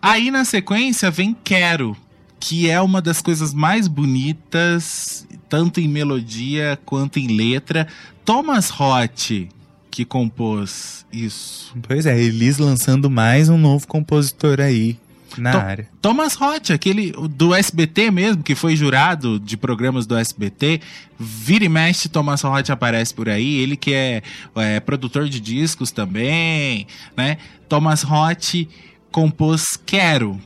Aí na sequência vem Quero, que é uma das coisas mais bonitas, tanto em melodia quanto em letra. Thomas Roth, que compôs isso. Pois é, Elis lançando mais um novo compositor aí na To- área. Thomas Roth, aquele do SBT mesmo, que foi jurado de programas do SBT. Vira e mexe, Thomas Roth aparece por aí. Ele que é, é, produtor de discos também, né? Thomas Roth compôs Quero.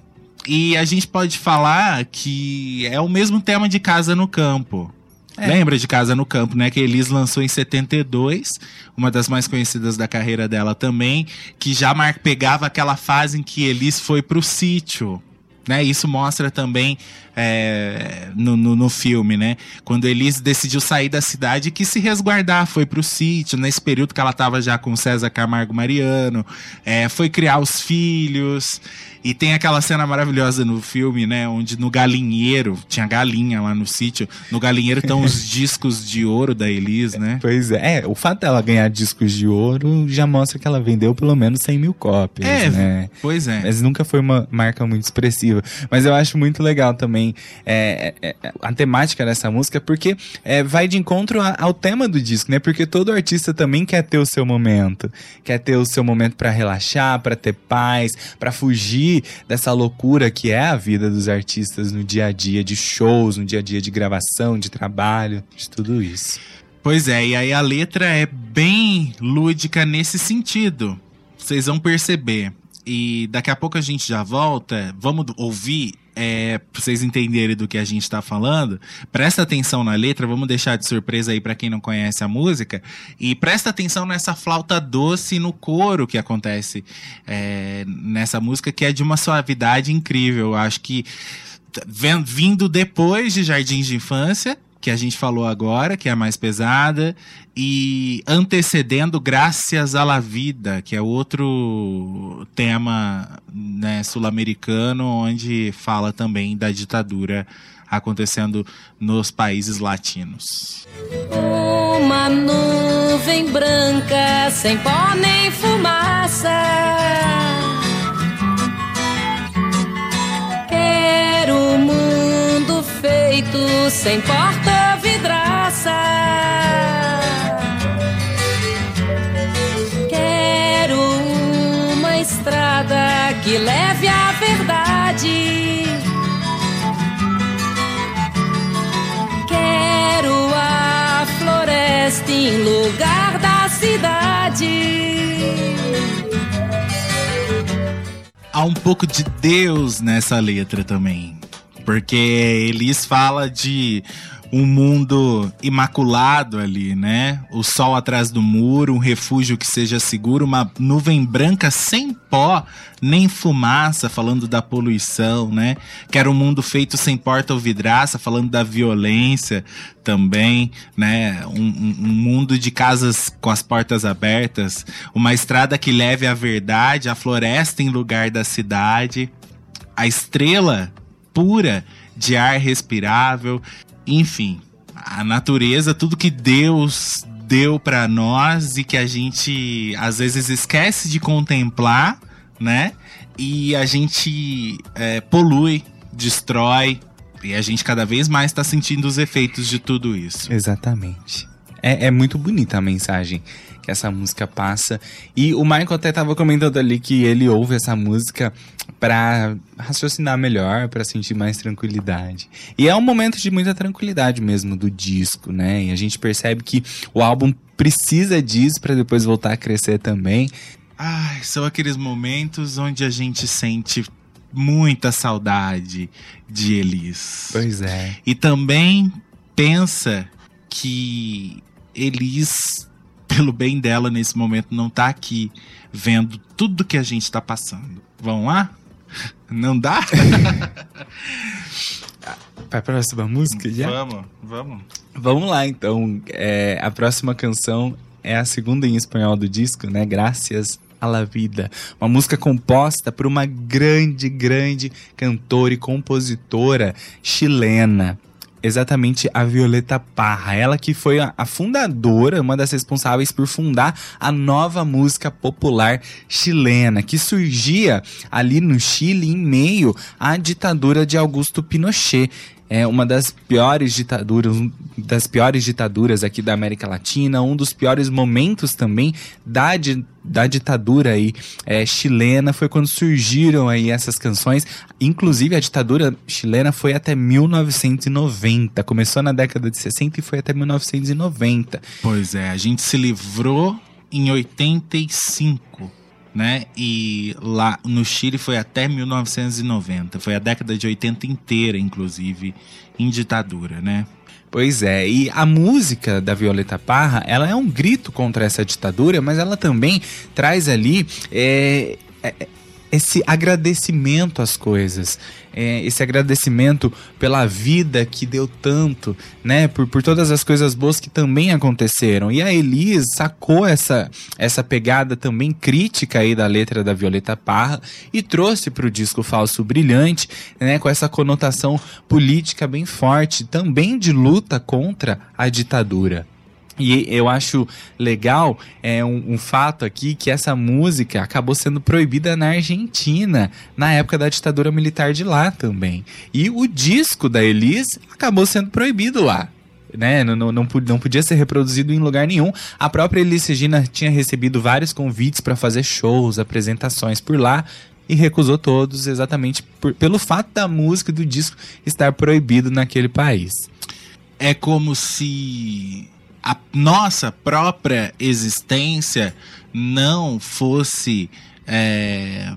E a gente pode falar que é o mesmo tema de Casa no Campo. É. Lembra de Casa no Campo, né? Que Elis lançou em 72, uma das mais conhecidas da carreira dela também, que já mar- pegava aquela fase em que Elis foi pro sítio. Né? Isso mostra também é, no, no, no filme, né? Quando Elis decidiu sair da cidade e quis se resguardar, foi pro sítio, nesse período que ela tava já com César Camargo Mariano, é, foi criar os filhos. E tem aquela cena maravilhosa no filme, né? Onde no galinheiro, tinha galinha lá no sítio, no galinheiro estão os discos de ouro da Elis, né? Pois é. É, o fato dela ganhar discos de ouro já mostra que ela vendeu pelo menos 100 mil cópias, É, né? pois é. Mas nunca foi uma marca muito expressiva. Mas eu acho muito legal também é, é, é, a temática dessa música, porque é, vai de encontro a- ao tema do disco, né? Porque todo artista também quer ter o seu momento. Quer ter o seu momento pra relaxar, pra ter paz, pra fugir dessa loucura que é a vida dos artistas no dia a dia de shows, no dia a dia de gravação, de trabalho, de tudo isso. Pois é, e aí a letra é bem lúdica nesse sentido. Vocês vão perceber. E daqui a pouco a gente já volta. Vamos ouvir, é, pra vocês entenderem do que a gente tá falando. Presta atenção na letra, vamos deixar de surpresa aí pra quem não conhece a música. E presta atenção nessa flauta doce no coro que acontece é, nessa música, que é de uma suavidade incrível. Eu acho que vindo depois de Jardins de Infância, que a gente falou agora, que é a mais pesada, e antecedendo Graças à la Vida, que é outro tema né, sul-americano, onde fala também da ditadura acontecendo nos países latinos. Uma nuvem branca sem pó nem fumaça. Sem porta vidraça. Quero uma estrada que leve à verdade. Quero a floresta em lugar da cidade. Há um pouco de Deus nessa letra também. Porque Elis fala de um mundo imaculado ali, né? O sol atrás do muro, um refúgio que seja seguro, uma nuvem branca sem pó, nem fumaça, falando da poluição, né? Quero um mundo feito sem porta ou vidraça, falando da violência também, né? Um, um- um mundo de casas com as portas abertas, uma estrada que leve à verdade, a floresta em lugar da cidade, a estrela pura de ar respirável, enfim, a natureza, tudo que Deus deu pra nós e que a gente às vezes esquece de contemplar, né? E a gente é, polui, destrói e a gente cada vez mais tá sentindo os efeitos de tudo isso. Exatamente. É, é muito bonita a mensagem que essa música passa. E o Michael até tava comentando ali que ele ouve essa música pra raciocinar melhor, pra sentir mais tranquilidade. E é um momento de muita tranquilidade mesmo do disco, né? E a gente percebe que o álbum precisa disso pra depois voltar a crescer também. Ai, são aqueles momentos onde a gente sente muita saudade de Elis. Pois é. E também pensa que Elis, pelo bem dela nesse momento, não tá aqui vendo tudo que a gente tá passando. Vamos lá? Não dá? Pra próxima música já? Vamos, vamos. Vamos lá, então. É, a próxima canção é a segunda em espanhol do disco, né? Gracias a la vida. Uma música composta por uma grande, grande cantora e compositora chilena. Exatamente a Violeta Parra, ela que foi a, fundadora, uma das responsáveis por fundar a nova música popular chilena, que surgia ali no Chile em meio à ditadura de Augusto Pinochet é uma das piores ditaduras, das piores ditaduras aqui da América Latina, um dos piores momentos também da, di- da ditadura aí é, chilena foi quando surgiram aí essas canções. Inclusive a ditadura chilena foi até 1990, começou na década de 60 e foi até 1990. Pois é, a gente se livrou em 85, né? E lá no Chile foi até 1990. Foi a década de 80 inteira, inclusive, em ditadura, né? Pois é, e a música da Violeta Parra, ela é um grito contra essa ditadura, mas ela também traz ali é, é, esse agradecimento às coisas, é, esse agradecimento pela vida que deu tanto, né? Por, por todas as coisas boas que também aconteceram. E a Elis sacou essa, essa pegada também crítica aí da letra da Violeta Parra e trouxe para o disco Falso Brilhante, né? Com essa conotação política bem forte, também de luta contra a ditadura. E eu acho legal é um, um, fato aqui que essa música acabou sendo proibida na Argentina na época da ditadura militar de lá também. E o disco da Elis acabou sendo proibido lá. Né? Não, não, não, não podia ser reproduzido em lugar nenhum. A própria Elis Regina tinha recebido vários convites para fazer shows, apresentações por lá e recusou todos exatamente por, pelo fato da música do disco estar proibido naquele país. É como se a nossa própria existência não fosse é,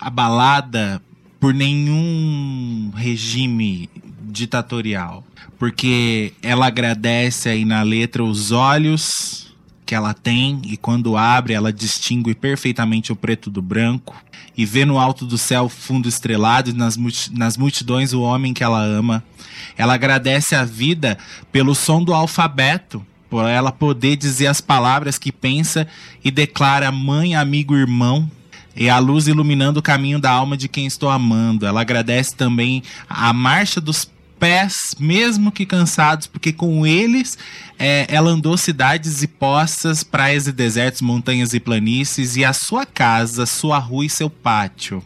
abalada por nenhum regime ditatorial. Porque ela agradece aí na letra os olhos que ela tem e quando abre ela distingue perfeitamente o preto do branco e vê no alto do céu fundo estrelado e nas, nas multidões o homem que ela ama. Ela agradece a vida pelo som do alfabeto por ela poder dizer as palavras que pensa e declara mãe, amigo, irmão. E a luz iluminando o caminho da alma de quem estou amando. Ela agradece também a marcha dos pés, mesmo que cansados, porque com eles é, ela andou cidades e postas, praias e desertos, montanhas e planícies, e a sua casa, sua rua e seu pátio.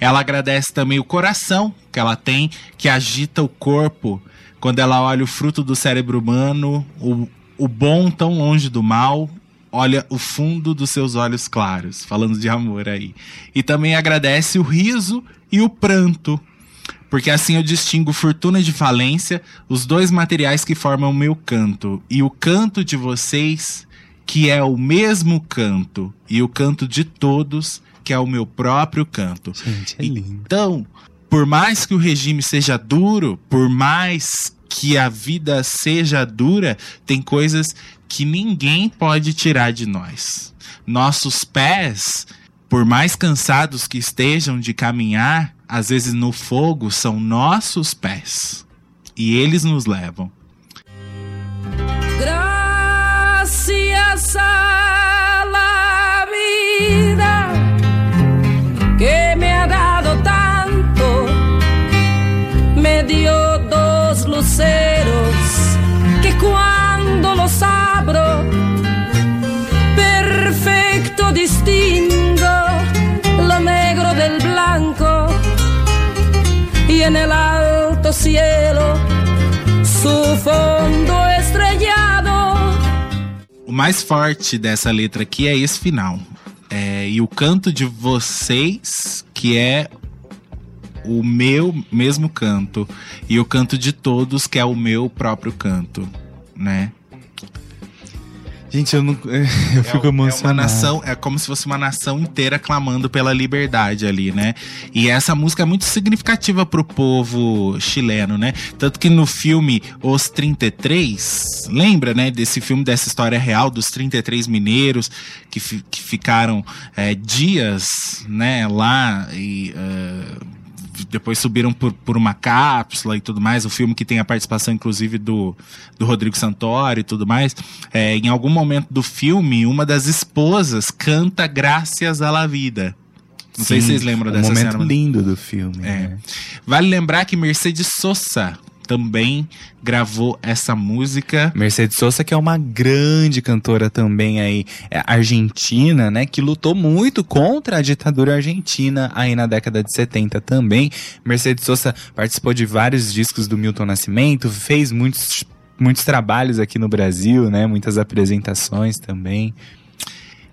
Ela agradece também o coração que ela tem, que agita o corpo quando ela olha o fruto do cérebro humano, o, o bom tão longe do mal, olha o fundo dos seus olhos claros, falando de amor aí. E também agradece o riso e o pranto, porque assim eu distingo fortuna de falência, os dois materiais que formam o meu canto, e o canto de vocês, que é o mesmo canto, e o canto de todos, que é o meu próprio canto. Gente, é lindo. Então, por mais que o regime seja duro, por mais que a vida seja dura, tem coisas que ninguém pode tirar de nós. Nossos pés, por mais cansados que estejam de caminhar, às vezes no fogo são nossos pés. E eles nos levam. Gracias a en el alto cielo su fondo estrellado. O mais forte dessa letra aqui é esse final. É, e o canto de vocês, que é o meu mesmo canto. E o canto de todos, que é o meu próprio canto, né? Gente, eu não. Eu fico é, emocionado. É uma nação, é como se fosse uma nação inteira clamando pela liberdade ali, né? E essa música é muito significativa pro povo chileno, né? Tanto que no filme Os 33, lembra, né? Desse filme, dessa história real dos 33 mineiros que, que ficaram é, dias, né, lá e. é, depois subiram por, por uma cápsula e tudo mais. O filme que tem a participação, inclusive, do, do Rodrigo Santoro e tudo mais. É, em algum momento do filme, uma das esposas canta Graças à la Vida. Não sei se Sim, vocês lembram um dessa momento cena. mas- lindo do filme. É. né? Vale lembrar que Mercedes Sosa também gravou essa música. Mercedes Sosa, que é uma grande cantora também aí, é, argentina, né? Que lutou muito contra a ditadura argentina aí na década de 70 também. Mercedes Sosa participou de vários discos do Milton Nascimento, fez muitos, muitos trabalhos aqui no Brasil, né? Muitas apresentações também.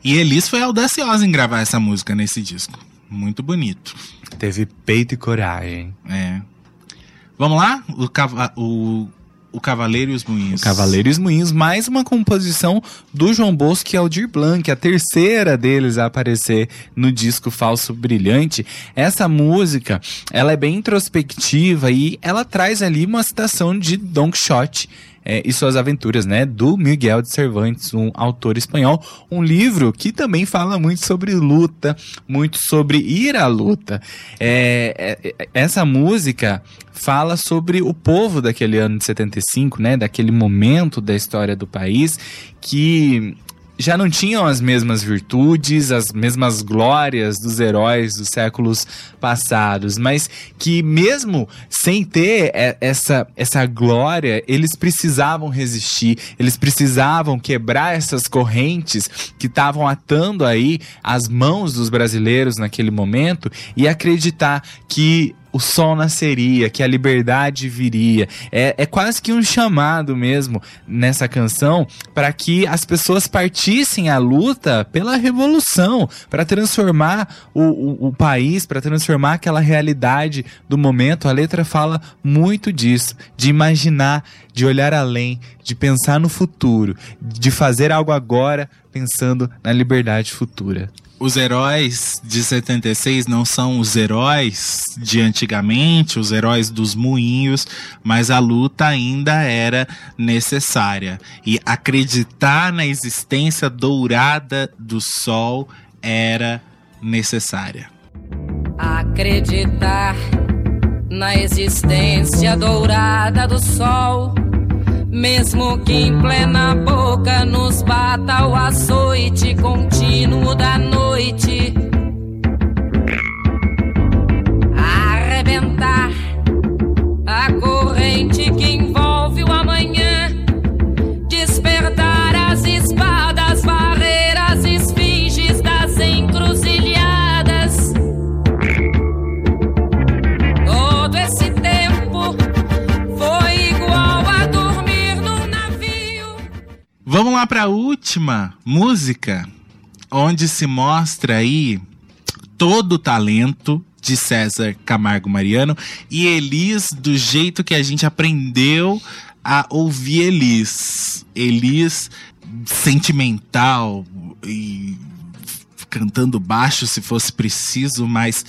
E Elis foi audaciosa em gravar essa música nesse disco. Muito bonito. Teve peito e coragem. É. Vamos lá? O, cava o, o Cavaleiro e os Moinhos. Cavaleiro e os Moinhos, mais uma composição do João Bosco e Aldir Blanc, a terceira deles a aparecer no disco Falso Brilhante. Essa música, ela é bem introspectiva e ela traz ali uma citação de Don Quixote. É, e suas aventuras, né? Do Miguel de Cervantes, um autor espanhol. Um livro que também fala muito sobre luta, muito sobre ir à luta. É, é, essa música fala sobre o povo daquele ano de 75, né? Daquele momento da história do país que já não tinham as mesmas virtudes, as mesmas glórias dos heróis dos séculos passados, mas que mesmo sem ter essa, essa glória, eles precisavam resistir, eles precisavam quebrar essas correntes que estavam atando aí as mãos dos brasileiros naquele momento e acreditar que o sol nasceria, que a liberdade viria. É, é quase que um chamado mesmo nessa canção para que as pessoas partissem à luta pela revolução, para transformar o, o, o país, para transformar aquela realidade do momento. A letra fala muito disso, de imaginar, de olhar além, de pensar no futuro, de fazer algo agora pensando na liberdade futura. Os heróis de 76 não são os heróis de antigamente, os heróis dos moinhos, mas a luta ainda era necessária. E acreditar na existência dourada do sol era necessária. Acreditar na existência dourada do sol, mesmo que em plena boca nos bata o açoite contínuo da noite. Lá para a última música, onde se mostra aí todo o talento de César Camargo Mariano e Elis do jeito que a gente aprendeu a ouvir Elis. Elis sentimental e cantando baixo se fosse preciso, mas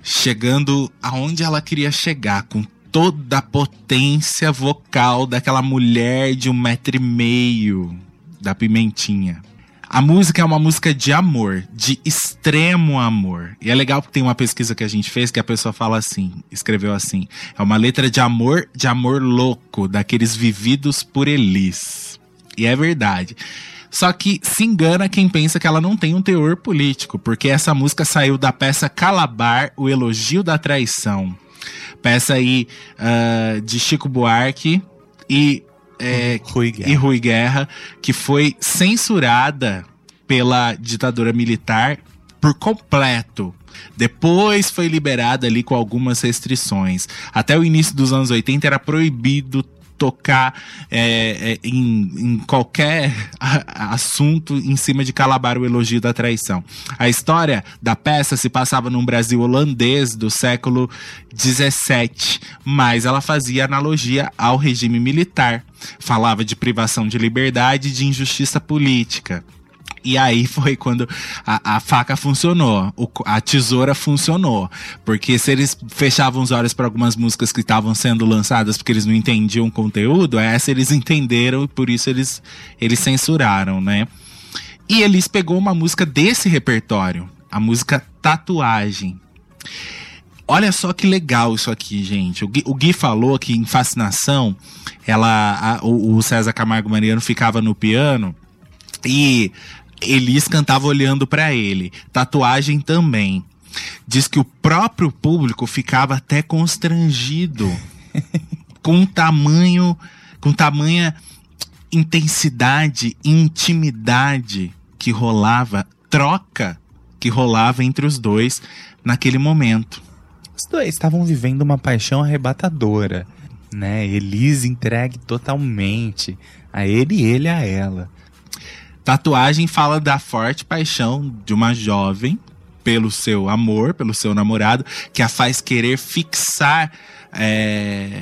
chegando aonde ela queria chegar, com toda a potência vocal daquela mulher de um metro e meio, da Pimentinha. A música é uma música de amor, de extremo amor. E é legal porque tem uma pesquisa que a gente fez que a pessoa fala assim, escreveu assim: é uma letra de amor, de amor louco, daqueles vividos por Elis. E é verdade. Só que se engana quem pensa que ela não tem um teor político, porque essa música saiu da peça Calabar, O Elogio da Traição. Peça aí ah, de Chico Buarque e, é, Rui e Rui Guerra, que foi censurada pela ditadura militar por completo. Depois foi liberada ali com algumas restrições. Até o início dos anos 80 era proibido tocar é, é, em, em qualquer assunto em cima de Calabar o elogio da traição. A história da peça se passava num Brasil holandês do século 17, mas ela fazia analogia ao regime militar. Falava de privação de liberdade e de injustiça política. E aí foi quando a, a faca funcionou, o a tesoura funcionou. Porque se eles fechavam os olhos para algumas músicas que estavam sendo lançadas porque eles não entendiam o conteúdo, essa eles entenderam e por isso eles, eles censuraram, né? E eles pegou uma música desse repertório, a música Tatuagem. Olha só que legal isso aqui, gente. O Gui, o Gui falou que em Fascinação, ela, a- o, o César Camargo Mariano ficava no piano e Elis cantava olhando pra ele. Tatuagem também. Diz que o próprio público ficava até constrangido com tamanho, com tamanha intensidade, intimidade que rolava, troca que rolava entre os dois naquele momento. Os dois estavam vivendo uma paixão arrebatadora, né? Elis entregue totalmente a ele e ele a ela. Tatuagem fala da forte paixão de uma jovem pelo seu amor, pelo seu namorado, que a faz querer fixar é,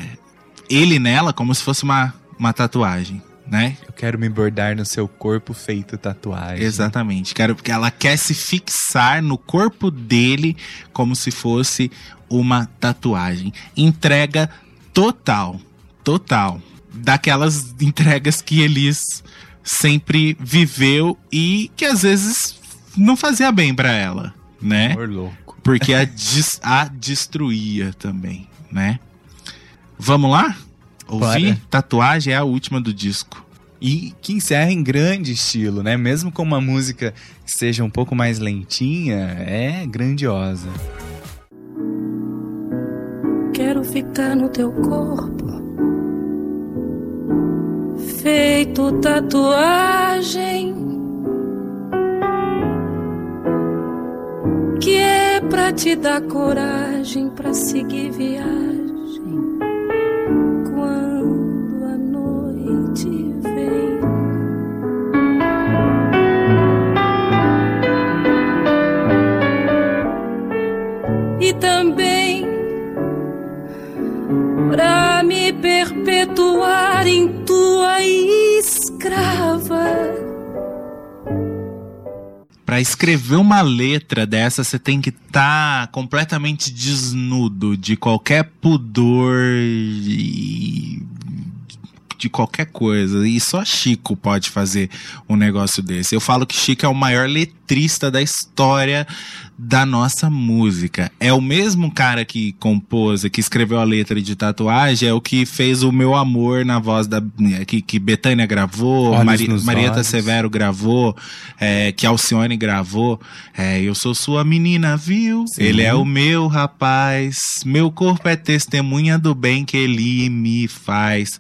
ele nela como se fosse uma, uma tatuagem, né? Eu quero me bordar no seu corpo feito tatuagem. Exatamente. Quero porque ela quer se fixar no corpo dele como se fosse uma tatuagem. Entrega total, total. daquelas entregas que Elis sempre viveu e que às vezes não fazia bem pra ela, né? Amor louco. Porque a, des- a destruía também, né? Vamos lá? Ouvir? Bora. Tatuagem é a última do disco. E que encerra em grande estilo, né? Mesmo com uma música que seja um pouco mais lentinha, é grandiosa. Quero ficar no teu corpo, feito tatuagem, que é pra te dar coragem pra seguir viagem quando a noite vem. E também pra me perpetuar em tua escrava. Pra escrever uma letra dessa, você tem que estar completamente desnudo de qualquer pudor e de qualquer coisa. E só Chico pode fazer um negócio desse. Eu falo que Chico é o maior letrista da história da nossa música. É o mesmo cara que compôs, que escreveu a letra de tatuagem, é o que fez o meu amor na voz da que, que Betânia gravou, Mari, Marieta olhos. Severo gravou, é, que Alcione gravou. É, eu sou sua menina, viu? Sim. Ele é o meu rapaz. Meu corpo é testemunha do bem que ele me faz.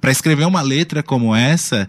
Pra escrever uma letra como essa,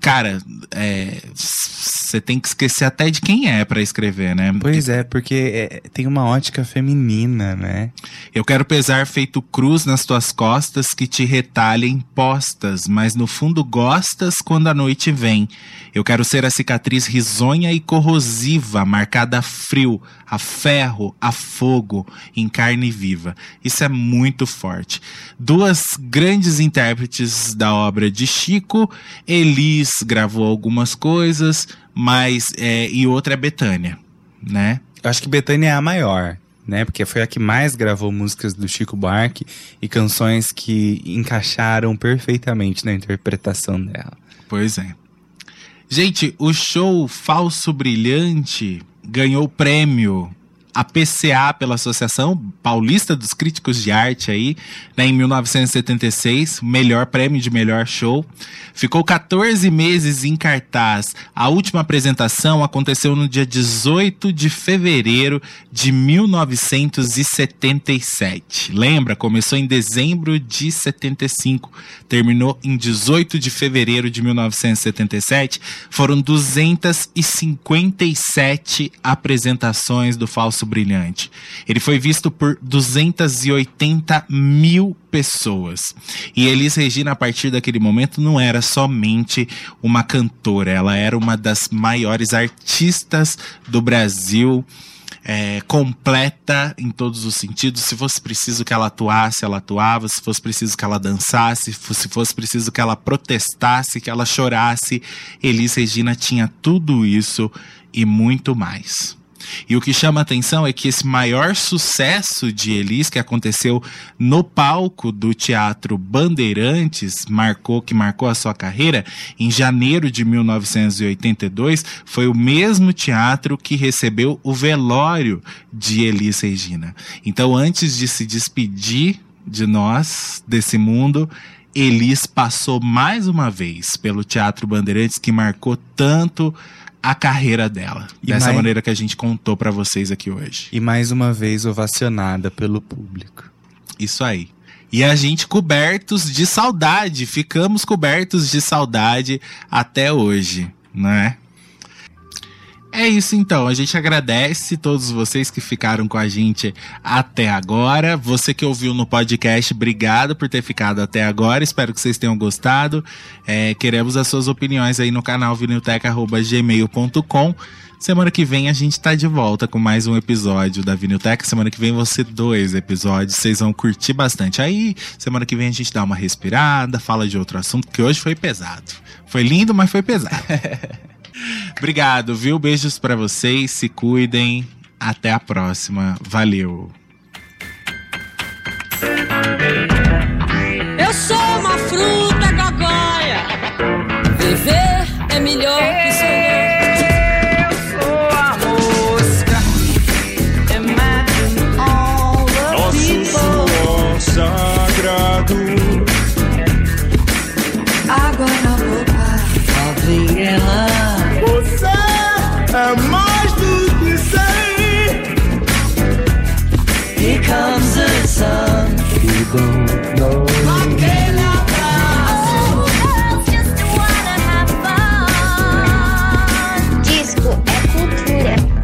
cara, é, você tem que esquecer até de quem é pra escrever, né? Pois é, porque é, tem uma ótica feminina, né? Eu quero pesar feito cruz nas tuas costas que te retalhem postas, mas no fundo gostas quando a noite vem. Eu quero ser a cicatriz risonha e corrosiva, marcada a frio, a ferro, a fogo, em carne viva. Isso é muito forte. Duas grandes intérpretes da obra de Chico, Elis gravou algumas coisas, mas é, e outra é Betânia, né? Eu acho que Betânia é a maior, né? Porque foi a que mais gravou músicas do Chico Buarque e canções que encaixaram perfeitamente na interpretação dela. Pois é. Gente, o show Falso Brilhante ganhou o prêmio APCA pela Associação Paulista dos Críticos de Arte aí, né, em 1976, melhor prêmio de melhor show. Ficou 14 meses em cartaz. A última apresentação aconteceu no dia 18 de fevereiro de 1977. Lembra? Começou em dezembro de 75, terminou em 18 de fevereiro de 1977. Foram 257 apresentações do Falso Brilhante. Ele foi visto por 280 mil pessoas. E Elis Regina, a partir daquele momento, não era somente uma cantora, ela era uma das maiores artistas do Brasil é, completa em todos os sentidos. Se fosse preciso que ela atuasse, ela atuava. Se fosse preciso que ela dançasse, se fosse preciso que ela protestasse, que ela chorasse, Elis Regina tinha tudo isso e muito mais. E o que chama atenção é que esse maior sucesso de Elis, que aconteceu no palco do Teatro Bandeirantes, marcou que marcou a sua carreira, em janeiro de 1982, foi o mesmo teatro que recebeu o velório de Elis Regina. Então, antes de se despedir de nós, desse mundo, Elis passou mais uma vez pelo Teatro Bandeirantes, que marcou tanto a carreira dela. E dessa mais- maneira que a gente contou pra vocês aqui hoje. E mais uma vez ovacionada pelo público. Isso aí. E a gente cobertos de saudade, ficamos cobertos de saudade até hoje, né? É isso então, a gente agradece todos vocês que ficaram com a gente até agora. Você que ouviu no podcast, obrigado por ter ficado até agora. Espero que vocês tenham gostado. É, queremos as suas opiniões aí no canal vinilteca.gmail.com. Semana que vem a gente tá de volta com mais um episódio da Vinilteca. Semana que vem vão ser dois episódios, vocês vão curtir bastante. Aí, semana que vem a gente dá uma respirada, fala de outro assunto, que hoje foi pesado. Foi lindo, mas foi pesado. Obrigado, viu? Beijos para vocês, se cuidem. Até a próxima. Valeu. Eu sou uma fruta gagóia. Viver é melhor.